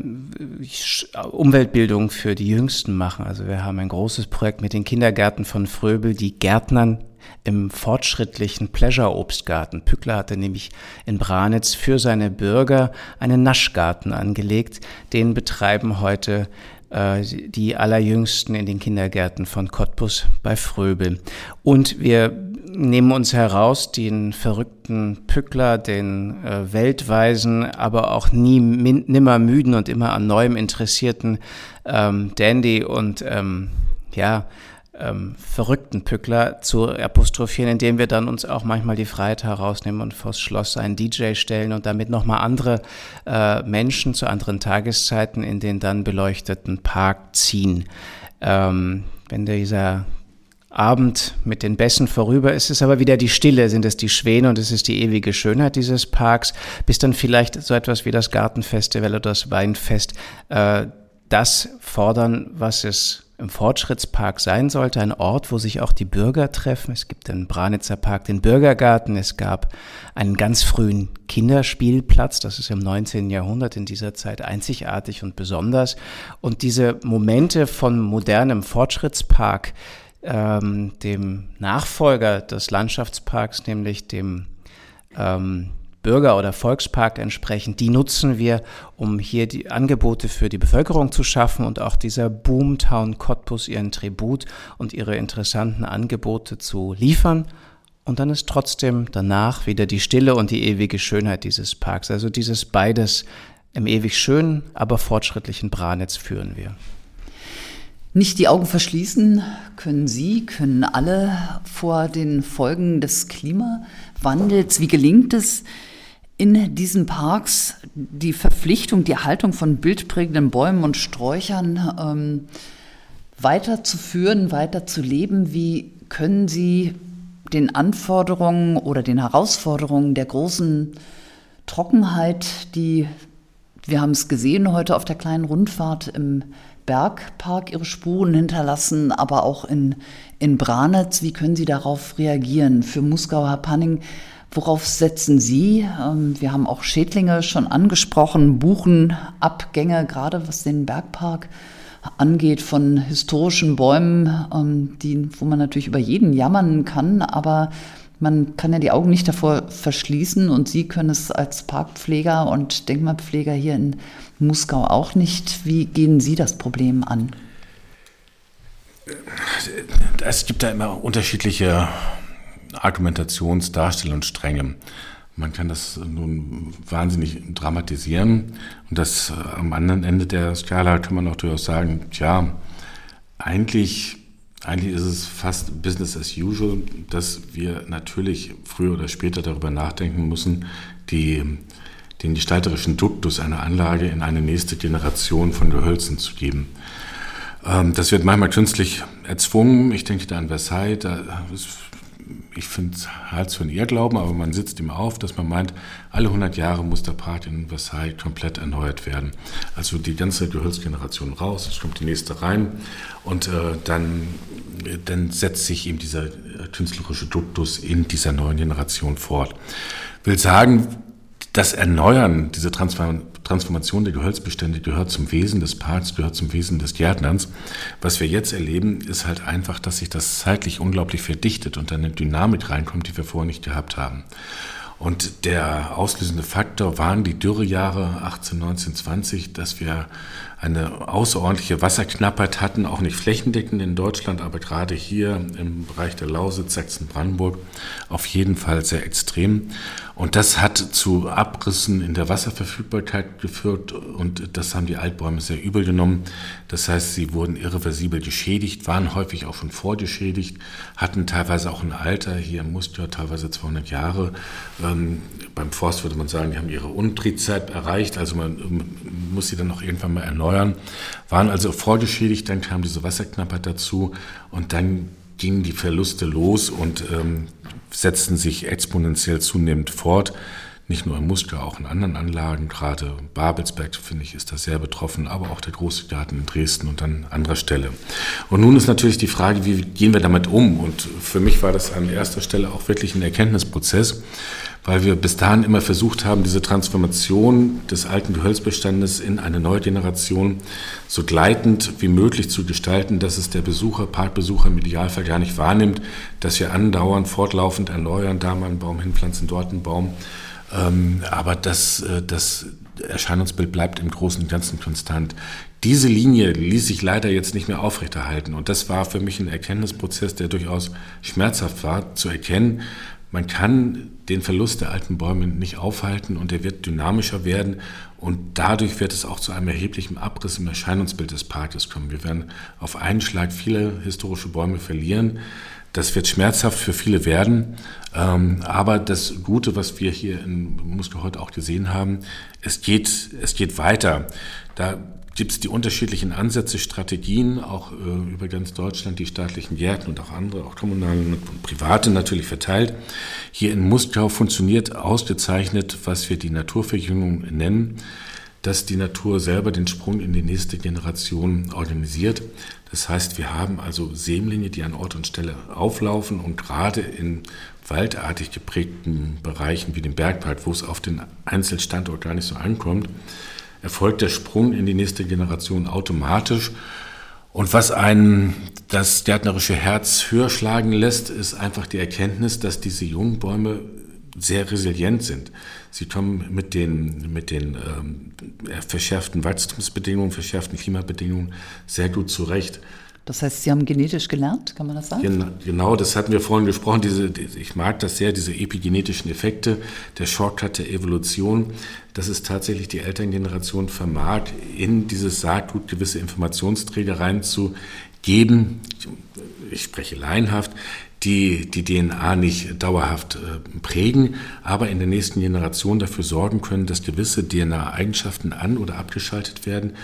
Umweltbildung für die Jüngsten machen. Also wir haben ein großes Projekt mit den Kindergärten von Fröbel, die Gärtnern im fortschrittlichen Pleasure-Obstgarten. Pückler hatte nämlich in Branitz für seine Bürger einen Naschgarten angelegt. Den betreiben heute äh, die Allerjüngsten in den Kindergärten von Cottbus bei Fröbel. Und wir nehmen uns heraus, den verrückten Pückler, den äh, weltweisen, aber auch nie nimmer müden und immer an Neuem interessierten ähm, Dandy und ähm, ja, ähm, verrückten Pückler zu apostrophieren, indem wir dann uns auch manchmal die Freiheit herausnehmen und vors Schloss einen DJ stellen und damit nochmal andere äh, Menschen zu anderen Tageszeiten in den dann beleuchteten Park ziehen. Ähm, wenn dieser Abend mit den Bässen vorüber ist es aber wieder die Stille, sind es die Schwäne und es ist die ewige Schönheit dieses Parks, bis dann vielleicht so etwas wie das Gartenfestival oder das Weinfest äh, das fordern, was es im Fortschrittspark sein sollte, ein Ort, wo sich auch die Bürger treffen. Es gibt im Branitzer Park den Bürgergarten, es gab einen ganz frühen Kinderspielplatz, das ist im 19. Jahrhundert in dieser Zeit einzigartig und besonders. Und diese Momente von modernem Fortschrittspark, ähm, dem Nachfolger des Landschaftsparks, nämlich dem ähm, Bürger- oder Volkspark entsprechend, die nutzen wir, um hier die Angebote für die Bevölkerung zu schaffen und auch dieser Boomtown Cottbus ihren Tribut und ihre interessanten Angebote zu liefern. Und dann ist trotzdem danach wieder die Stille und die ewige Schönheit dieses Parks. Also dieses beides im ewig schönen, aber fortschrittlichen Branitz führen wir. Nicht die Augen verschließen können Sie, können alle vor den Folgen des Klimawandels. Wie gelingt es in diesen Parks, die Verpflichtung, die Erhaltung von bildprägenden Bäumen und Sträuchern ähm, weiterzuführen, weiterzuleben? Wie können Sie den Anforderungen oder den Herausforderungen der großen Trockenheit, die wir haben es gesehen heute auf der kleinen Rundfahrt im Bergpark ihre Spuren hinterlassen, aber auch in, in Branitz. Wie können Sie darauf reagieren? Für Muskauer Panning, worauf setzen Sie? Ähm, wir haben auch Schädlinge schon angesprochen, Buchenabgänge, gerade was den Bergpark angeht, von historischen Bäumen, ähm, die, wo man natürlich über jeden jammern kann, aber man kann ja die Augen nicht davor verschließen und Sie können es als Parkpfleger und Denkmalpfleger hier in Muskau auch nicht. Wie gehen Sie das Problem an? Es gibt da immer unterschiedliche Argumentations-, Darstellungsstränge. Man kann das nun wahnsinnig dramatisieren und das äh, am anderen Ende der Skala kann man auch durchaus sagen, tja, eigentlich, eigentlich ist es fast Business as usual, dass wir natürlich früher oder später darüber nachdenken müssen, die den gestalterischen Duktus einer Anlage in eine nächste Generation von Gehölzen zu geben. Ähm, das wird manchmal künstlich erzwungen. Ich denke da an Versailles. Da ist, ich finde es halt für einen Irrglauben, aber man sitzt ihm auf, dass man meint, alle 100 Jahre muss der Park in Versailles komplett erneuert werden. Also die ganze Gehölzgeneration raus, es kommt die nächste rein und äh, dann, dann setzt sich eben dieser künstlerische Duktus in dieser neuen Generation fort. Will sagen, das Erneuern, diese Transformation der Gehölzbestände gehört zum Wesen des Parks, gehört zum Wesen des Gärtnerns. Was wir jetzt erleben, ist halt einfach, dass sich das zeitlich unglaublich verdichtet und dann eine Dynamik reinkommt, die wir vorher nicht gehabt haben. Und der auslösende Faktor waren die Dürrejahre 18, 19, 20, dass wir eine außerordentliche Wasserknappheit hatten, auch nicht flächendeckend in Deutschland, aber gerade hier im Bereich der Lausitz, Sachsen-Brandenburg auf jeden Fall sehr extrem. Und das hat zu Abrissen in der Wasserverfügbarkeit geführt und das haben die Altbäume sehr übel genommen. Das heißt, sie wurden irreversibel geschädigt, waren häufig auch schon vorgeschädigt, hatten teilweise auch ein Alter, hier im Muster teilweise 200 Jahre. Ähm, beim Forst würde man sagen, die haben ihre Untrizeit erreicht, also man muss sie dann auch irgendwann mal erneuern. Waren also vorgeschädigt, dann kam diese Wasserknappheit dazu und dann gingen die Verluste los und ähm, setzten sich exponentiell zunehmend fort. Nicht nur im Muskau, auch in anderen Anlagen. Gerade Babelsberg, finde ich, ist da sehr betroffen, aber auch der Große Garten in Dresden und an anderer Stelle. Und nun ist natürlich die Frage, wie gehen wir damit um? Und für mich war das an erster Stelle auch wirklich ein Erkenntnisprozess, weil wir bis dahin immer versucht haben, diese Transformation des alten Gehölzbestandes in eine neue Generation so gleitend wie möglich zu gestalten, dass es der Besucher, Parkbesucher im Idealfall gar nicht wahrnimmt, dass wir andauernd, fortlaufend erneuern, da mal einen Baum hinpflanzen, dort einen Baum. Ähm, aber das, äh, das Erscheinungsbild bleibt im Großen und Ganzen konstant. Diese Linie ließ sich leider jetzt nicht mehr aufrechterhalten. Und das war für mich ein Erkenntnisprozess, der durchaus schmerzhaft war, zu erkennen, man kann den Verlust der alten Bäume nicht aufhalten und er wird dynamischer werden und dadurch wird es auch zu einem erheblichen Abriss im Erscheinungsbild des Parkes kommen. Wir werden auf einen Schlag viele historische Bäume verlieren. Das wird schmerzhaft für viele werden, aber das Gute, was wir hier in Muskel heute auch gesehen haben, es geht, es geht weiter. Da gibt es die unterschiedlichen Ansätze, Strategien, auch äh, über ganz Deutschland, die staatlichen Gärten und auch andere, auch kommunale und private natürlich verteilt. Hier in Muskau funktioniert ausgezeichnet, was wir die Naturverjüngung nennen, dass die Natur selber den Sprung in die nächste Generation organisiert. Das heißt, wir haben also Sämlinge, die an Ort und Stelle auflaufen und gerade in waldartig geprägten Bereichen wie dem Bergpark, wo es auf den Einzelstandort gar nicht so ankommt, erfolgt der Sprung in die nächste Generation automatisch. Und was einen das gärtnerische Herz höher schlagen lässt, ist einfach die Erkenntnis, dass diese jungen Bäume sehr resilient sind. Sie kommen mit den, mit den ähm, verschärften Wachstumsbedingungen, verschärften Klimabedingungen sehr gut zurecht. Das heißt, Sie haben genetisch gelernt, kann man das sagen? Genau, das hatten wir vorhin gesprochen. Diese, ich mag das sehr, diese epigenetischen Effekte, der Shortcut der Evolution, dass es tatsächlich die Elterngeneration vermag, in dieses Saatgut gewisse Informationsträger reinzugeben. Ich spreche laienhaft, die die DNA nicht dauerhaft äh, prägen, aber in der nächsten Generation dafür sorgen können, dass gewisse DNA-Eigenschaften an- oder abgeschaltet werden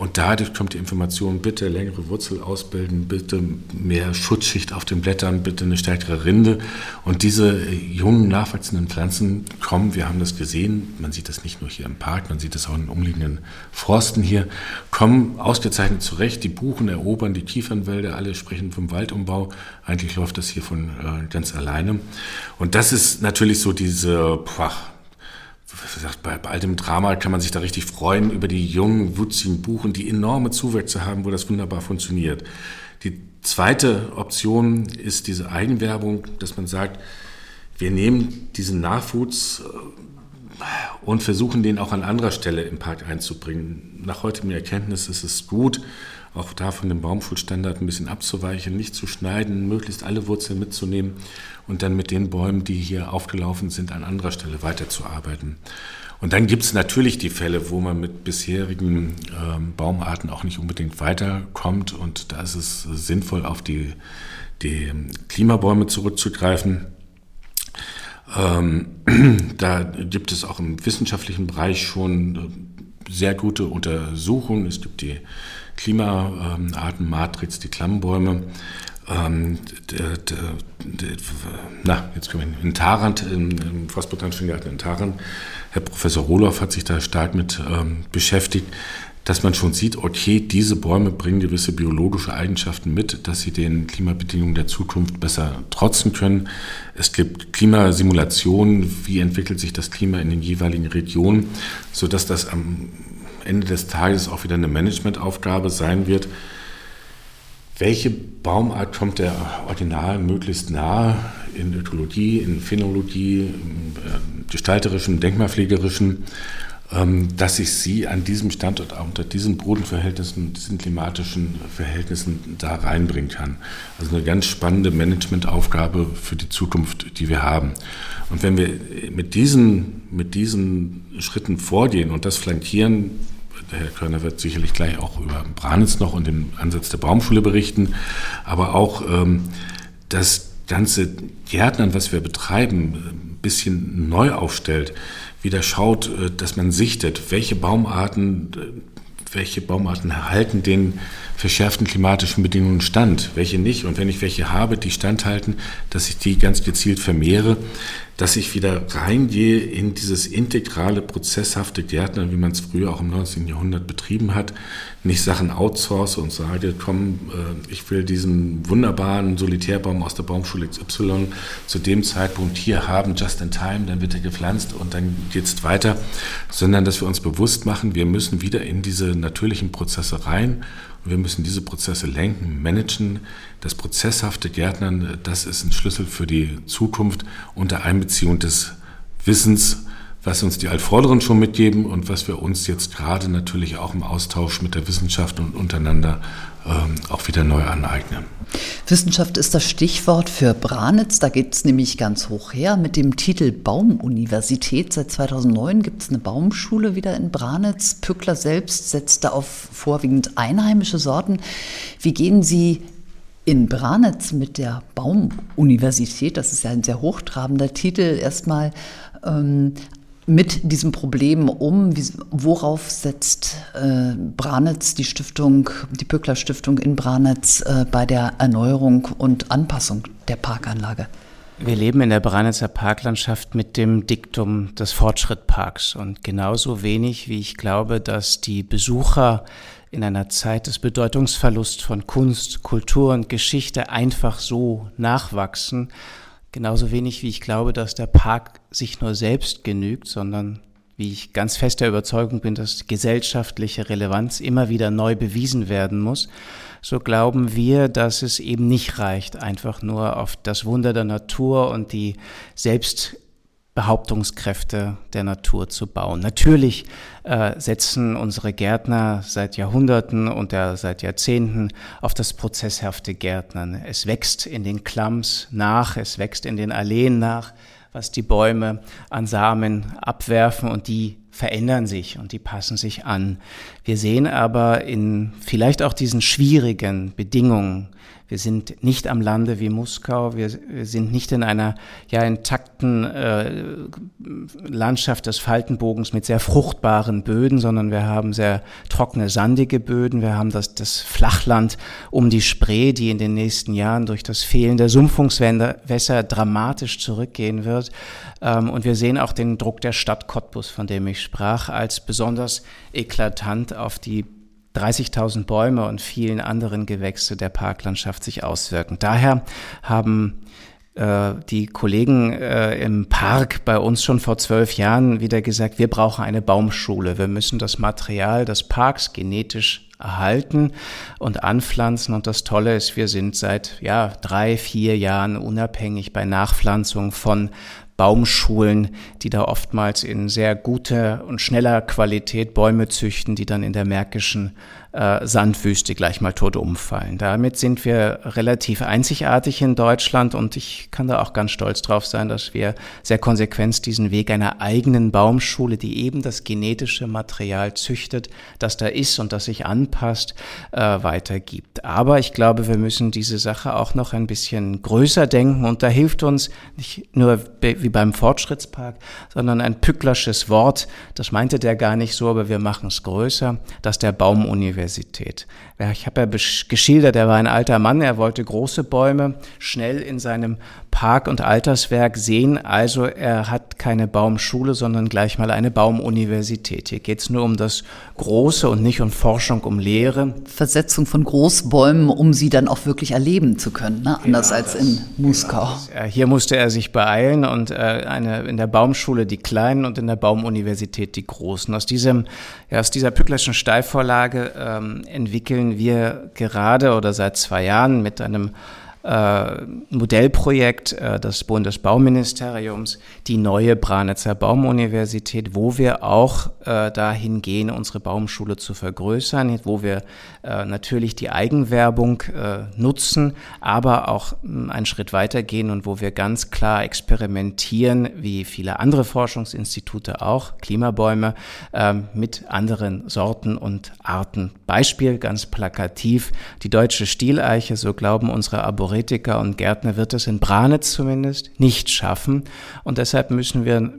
und dadurch kommt die Information, bitte längere Wurzel ausbilden, bitte mehr Schutzschicht auf den Blättern, bitte eine stärkere Rinde. Und diese jungen, nachwachsenden Pflanzen kommen, wir haben das gesehen, man sieht das nicht nur hier im Park, man sieht das auch in umliegenden Forsten hier, kommen ausgezeichnet zurecht. Die Buchen erobern die Kiefernwälder, alle sprechen vom Waldumbau. Eigentlich läuft das hier von äh, ganz alleine. Und das ist natürlich so diese, gesagt, bei, bei all dem Drama kann man sich da richtig freuen über die jungen, wutzigen Buchen, die enorme Zuwächse haben, wo das wunderbar funktioniert. Die zweite Option ist diese Eigenwerbung, dass man sagt, wir nehmen diesen Nachwuchs äh, und versuchen den auch an anderer Stelle im Park einzubringen. Nach heutigem Erkenntnis ist es gut, auch da von dem Baumschulstandard ein bisschen abzuweichen, nicht zu schneiden, möglichst alle Wurzeln mitzunehmen und dann mit den Bäumen, die hier aufgelaufen sind, an anderer Stelle weiterzuarbeiten. Und dann gibt es natürlich die Fälle, wo man mit bisherigen ähm, Baumarten auch nicht unbedingt weiterkommt und da ist es sinnvoll, auf die, die Klimabäume zurückzugreifen. Ähm, da gibt es auch im wissenschaftlichen Bereich schon äh, sehr gute Untersuchungen. Es gibt die Klimaartenmatrix, die Klammbäume. Ähm, na, jetzt kommen wir in Tarant, im, im Forstbotanischen Garten in Tarant. Herr Professor Roloff hat sich da stark mit ähm, beschäftigt, dass man schon sieht, okay, diese Bäume bringen gewisse biologische Eigenschaften mit, dass sie den Klimabedingungen der Zukunft besser trotzen können. Es gibt Klimasimulationen, wie entwickelt sich das Klima in den jeweiligen Regionen, sodass das am Ende des Tages auch wieder eine Managementaufgabe sein wird. Welche Baumart kommt der Ordinal möglichst nahe in Ökologie, in Phänologie, im äh, gestalterischen, denkmalpflegerischen, ähm, dass ich sie an diesem Standort unter diesen Bodenverhältnissen, diesen klimatischen Verhältnissen da reinbringen kann. Also eine ganz spannende Managementaufgabe für die Zukunft, die wir haben. Und wenn wir mit diesen, mit diesen Schritten vorgehen und das flankieren, Herr Körner wird sicherlich gleich auch über Branitz noch und den Ansatz der Baumschule berichten, aber auch ähm, das ganze Gärtnern, was wir betreiben, ein bisschen neu aufstellt, wieder schaut, äh, dass man sichtet, welche Baumarten, äh, welche Baumarten halten den verschärften klimatischen Bedingungen stand, welche nicht. Und wenn ich welche habe, die standhalten, dass ich die ganz gezielt vermehre, dass ich wieder reingehe in dieses integrale, prozesshafte Gärtnern, wie man es früher auch im 19. Jahrhundert betrieben hat, nicht Sachen outsource und sage, komm, äh, ich will diesen wunderbaren Solitärbaum aus der Baumschule XY zu dem Zeitpunkt hier haben, just in time, dann wird er gepflanzt und dann geht es weiter, sondern dass wir uns bewusst machen, wir müssen wieder in diese natürlichen Prozesse rein wir müssen diese Prozesse lenken, managen. Das prozesshafte Gärtnern, das ist ein Schlüssel für die Zukunft unter Einbeziehung des Wissens, was uns die Altvorderen schon mitgeben und was wir uns jetzt gerade natürlich auch im Austausch mit der Wissenschaft und untereinander auch wieder neu aneignen. Wissenschaft ist das Stichwort für Branitz. Da geht es nämlich ganz hoch her mit dem Titel Baumuniversität. Seit 2009 gibt es eine Baumschule wieder in Branitz. Pückler selbst setzte auf vorwiegend einheimische Sorten. Wie gehen Sie in Branitz mit der Baumuniversität, das ist ja ein sehr hochtrabender Titel, erstmal ähm, mit diesem Problem um? Wie, worauf setzt äh, Branitz, die Stiftung, die Pückler Stiftung in Branitz äh, bei der Erneuerung und Anpassung der Parkanlage? Wir leben in der Branitzer Parklandschaft mit dem Diktum des Fortschrittparks und genauso wenig wie ich glaube, dass die Besucher in einer Zeit des Bedeutungsverlusts von Kunst, Kultur und Geschichte einfach so nachwachsen, Genauso wenig wie ich glaube, dass der Park sich nur selbst genügt, sondern wie ich ganz fest der Überzeugung bin, dass gesellschaftliche Relevanz immer wieder neu bewiesen werden muss, so glauben wir, dass es eben nicht reicht, einfach nur auf das Wunder der Natur und die selbst Behauptungskräfte der Natur zu bauen. Natürlich äh, setzen unsere Gärtner seit Jahrhunderten und ja seit Jahrzehnten auf das prozesshafte Gärtnern. Es wächst in den Klamms nach, es wächst in den Alleen nach, was die Bäume an Samen abwerfen und die verändern sich und die passen sich an. Wir sehen aber in vielleicht auch diesen schwierigen Bedingungen, wir sind nicht am Lande wie Muskau, wir, wir sind nicht in einer ja intakten äh, Landschaft des Faltenbogens mit sehr fruchtbaren Böden, sondern wir haben sehr trockene, sandige Böden. Wir haben das, das Flachland um die Spree, die in den nächsten Jahren durch das Fehlen der Sumpfungswässer dramatisch zurückgehen wird. Ähm, und wir sehen auch den Druck der Stadt Cottbus, von dem ich sprach, als besonders eklatant auf die 30.000 Bäume und vielen anderen Gewächse der Parklandschaft sich auswirken. Daher haben äh, die Kollegen äh, im Park bei uns schon vor zwölf Jahren wieder gesagt, wir brauchen eine Baumschule. Wir müssen das Material des Parks genetisch erhalten und anpflanzen. Und das Tolle ist, wir sind seit ja, drei, vier Jahren unabhängig bei Nachpflanzung von Baumschulen, die da oftmals in sehr guter und schneller Qualität Bäume züchten, die dann in der märkischen äh, Sandwüste gleich mal tot umfallen. Damit sind wir relativ einzigartig in Deutschland und ich kann da auch ganz stolz drauf sein, dass wir sehr konsequent diesen Weg einer eigenen Baumschule, die eben das genetische Material züchtet, das da ist und das sich anpasst, äh, weitergibt. Aber ich glaube, wir müssen diese Sache auch noch ein bisschen größer denken und da hilft uns nicht nur wie beim Fortschrittspark, sondern ein pücklersches Wort, das meinte der gar nicht so, aber wir machen es größer, dass der Baumuniversität Universität. Ich habe ja geschildert, er war ein alter Mann, er wollte große Bäume schnell in seinem Park- und Alterswerk sehen. Also er hat keine Baumschule, sondern gleich mal eine Baumuniversität. Hier geht es nur um das Große und nicht um Forschung, um Lehre. Versetzung von Großbäumen, um sie dann auch wirklich erleben zu können, ne? anders genau als in Muskau. Genau hier musste er sich beeilen und äh, eine, in der Baumschule die Kleinen und in der Baumuniversität die Großen. Aus, diesem, ja, aus dieser Pücklerschen Steilvorlage ähm, entwickeln wir gerade oder seit zwei Jahren mit einem äh, Modellprojekt äh, des Bundesbauministeriums, die neue Branitzer Baumuniversität, wo wir auch äh, dahin gehen, unsere Baumschule zu vergrößern, wo wir äh, natürlich die Eigenwerbung äh, nutzen, aber auch mh, hm, einen Schritt weiter gehen und wo wir ganz klar experimentieren, wie viele andere Forschungsinstitute auch, Klimabäume, ähm, mit anderen Sorten und Arten. Beispiel ganz plakativ, die deutsche Stieleiche, so glauben unsere Abonnenten, Theoretiker und Gärtner wird es in Branitz zumindest nicht schaffen. Und deshalb müssen wir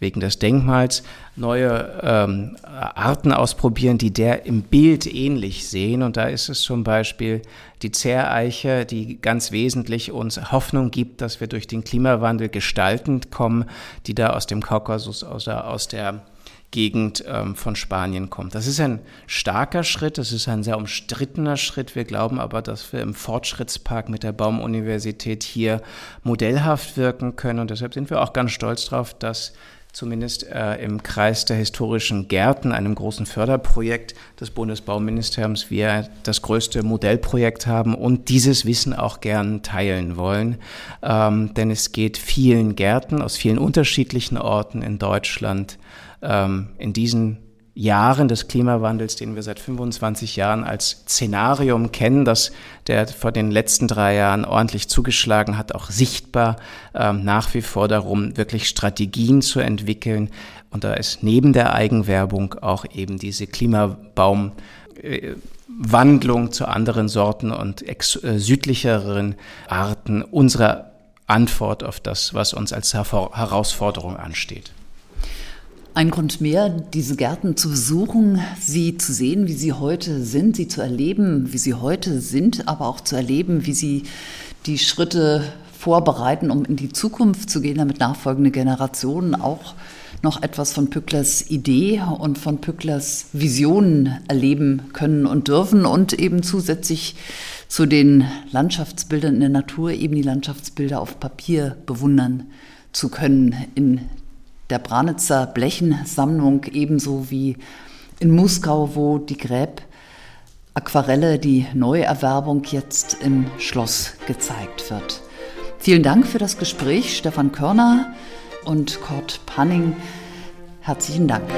wegen des Denkmals neue ähm, Arten ausprobieren, die der im Bild ähnlich sehen. Und da ist es zum Beispiel die Zehreiche, die ganz wesentlich uns Hoffnung gibt, dass wir durch den Klimawandel gestaltend kommen, die da aus dem Kaukasus, aus der, aus der Gegend ähm, von Spanien kommt. Das ist ein starker Schritt, das ist ein sehr umstrittener Schritt. Wir glauben aber, dass wir im Fortschrittspark mit der Baumuniversität hier modellhaft wirken können und deshalb sind wir auch ganz stolz darauf, dass zumindest äh, im Kreis der historischen Gärten, einem großen Förderprojekt des Bundesbauministeriums, wir das größte Modellprojekt haben und dieses Wissen auch gern teilen wollen. Ähm, denn es geht vielen Gärten aus vielen unterschiedlichen Orten in Deutschland ähm, in diesen Jahren des Klimawandels, den wir seit 25 Jahren als Szenarium kennen, dass der vor den letzten drei Jahren ordentlich zugeschlagen hat, auch sichtbar ähm, nach wie vor darum, wirklich Strategien zu entwickeln. Und da ist neben der Eigenwerbung auch eben diese Klimabaum äh, Wandlung zu anderen Sorten und äh, südlicheren Arten unsere Antwort auf das, was uns als Herausforderung ansteht. Ein Grund mehr, diese Gärten zu besuchen, sie zu sehen, wie sie heute sind, sie zu erleben, wie sie heute sind, aber auch zu erleben, wie sie die Schritte vorbereiten, um in die Zukunft zu gehen, damit nachfolgende Generationen auch noch etwas von Pücklers Idee und von Pücklers Visionen erleben können und dürfen und eben zusätzlich zu den Landschaftsbildern in der Natur eben die Landschaftsbilder auf Papier bewundern zu können in der Branitzer Blechensammlung, ebenso wie in Muskau, wo die Gräb Aquarelle, die Neuerwerbung jetzt im Schloss gezeigt wird. Vielen Dank für das Gespräch, Stefan Körner. und Kurt Panning. Herzlichen Dank.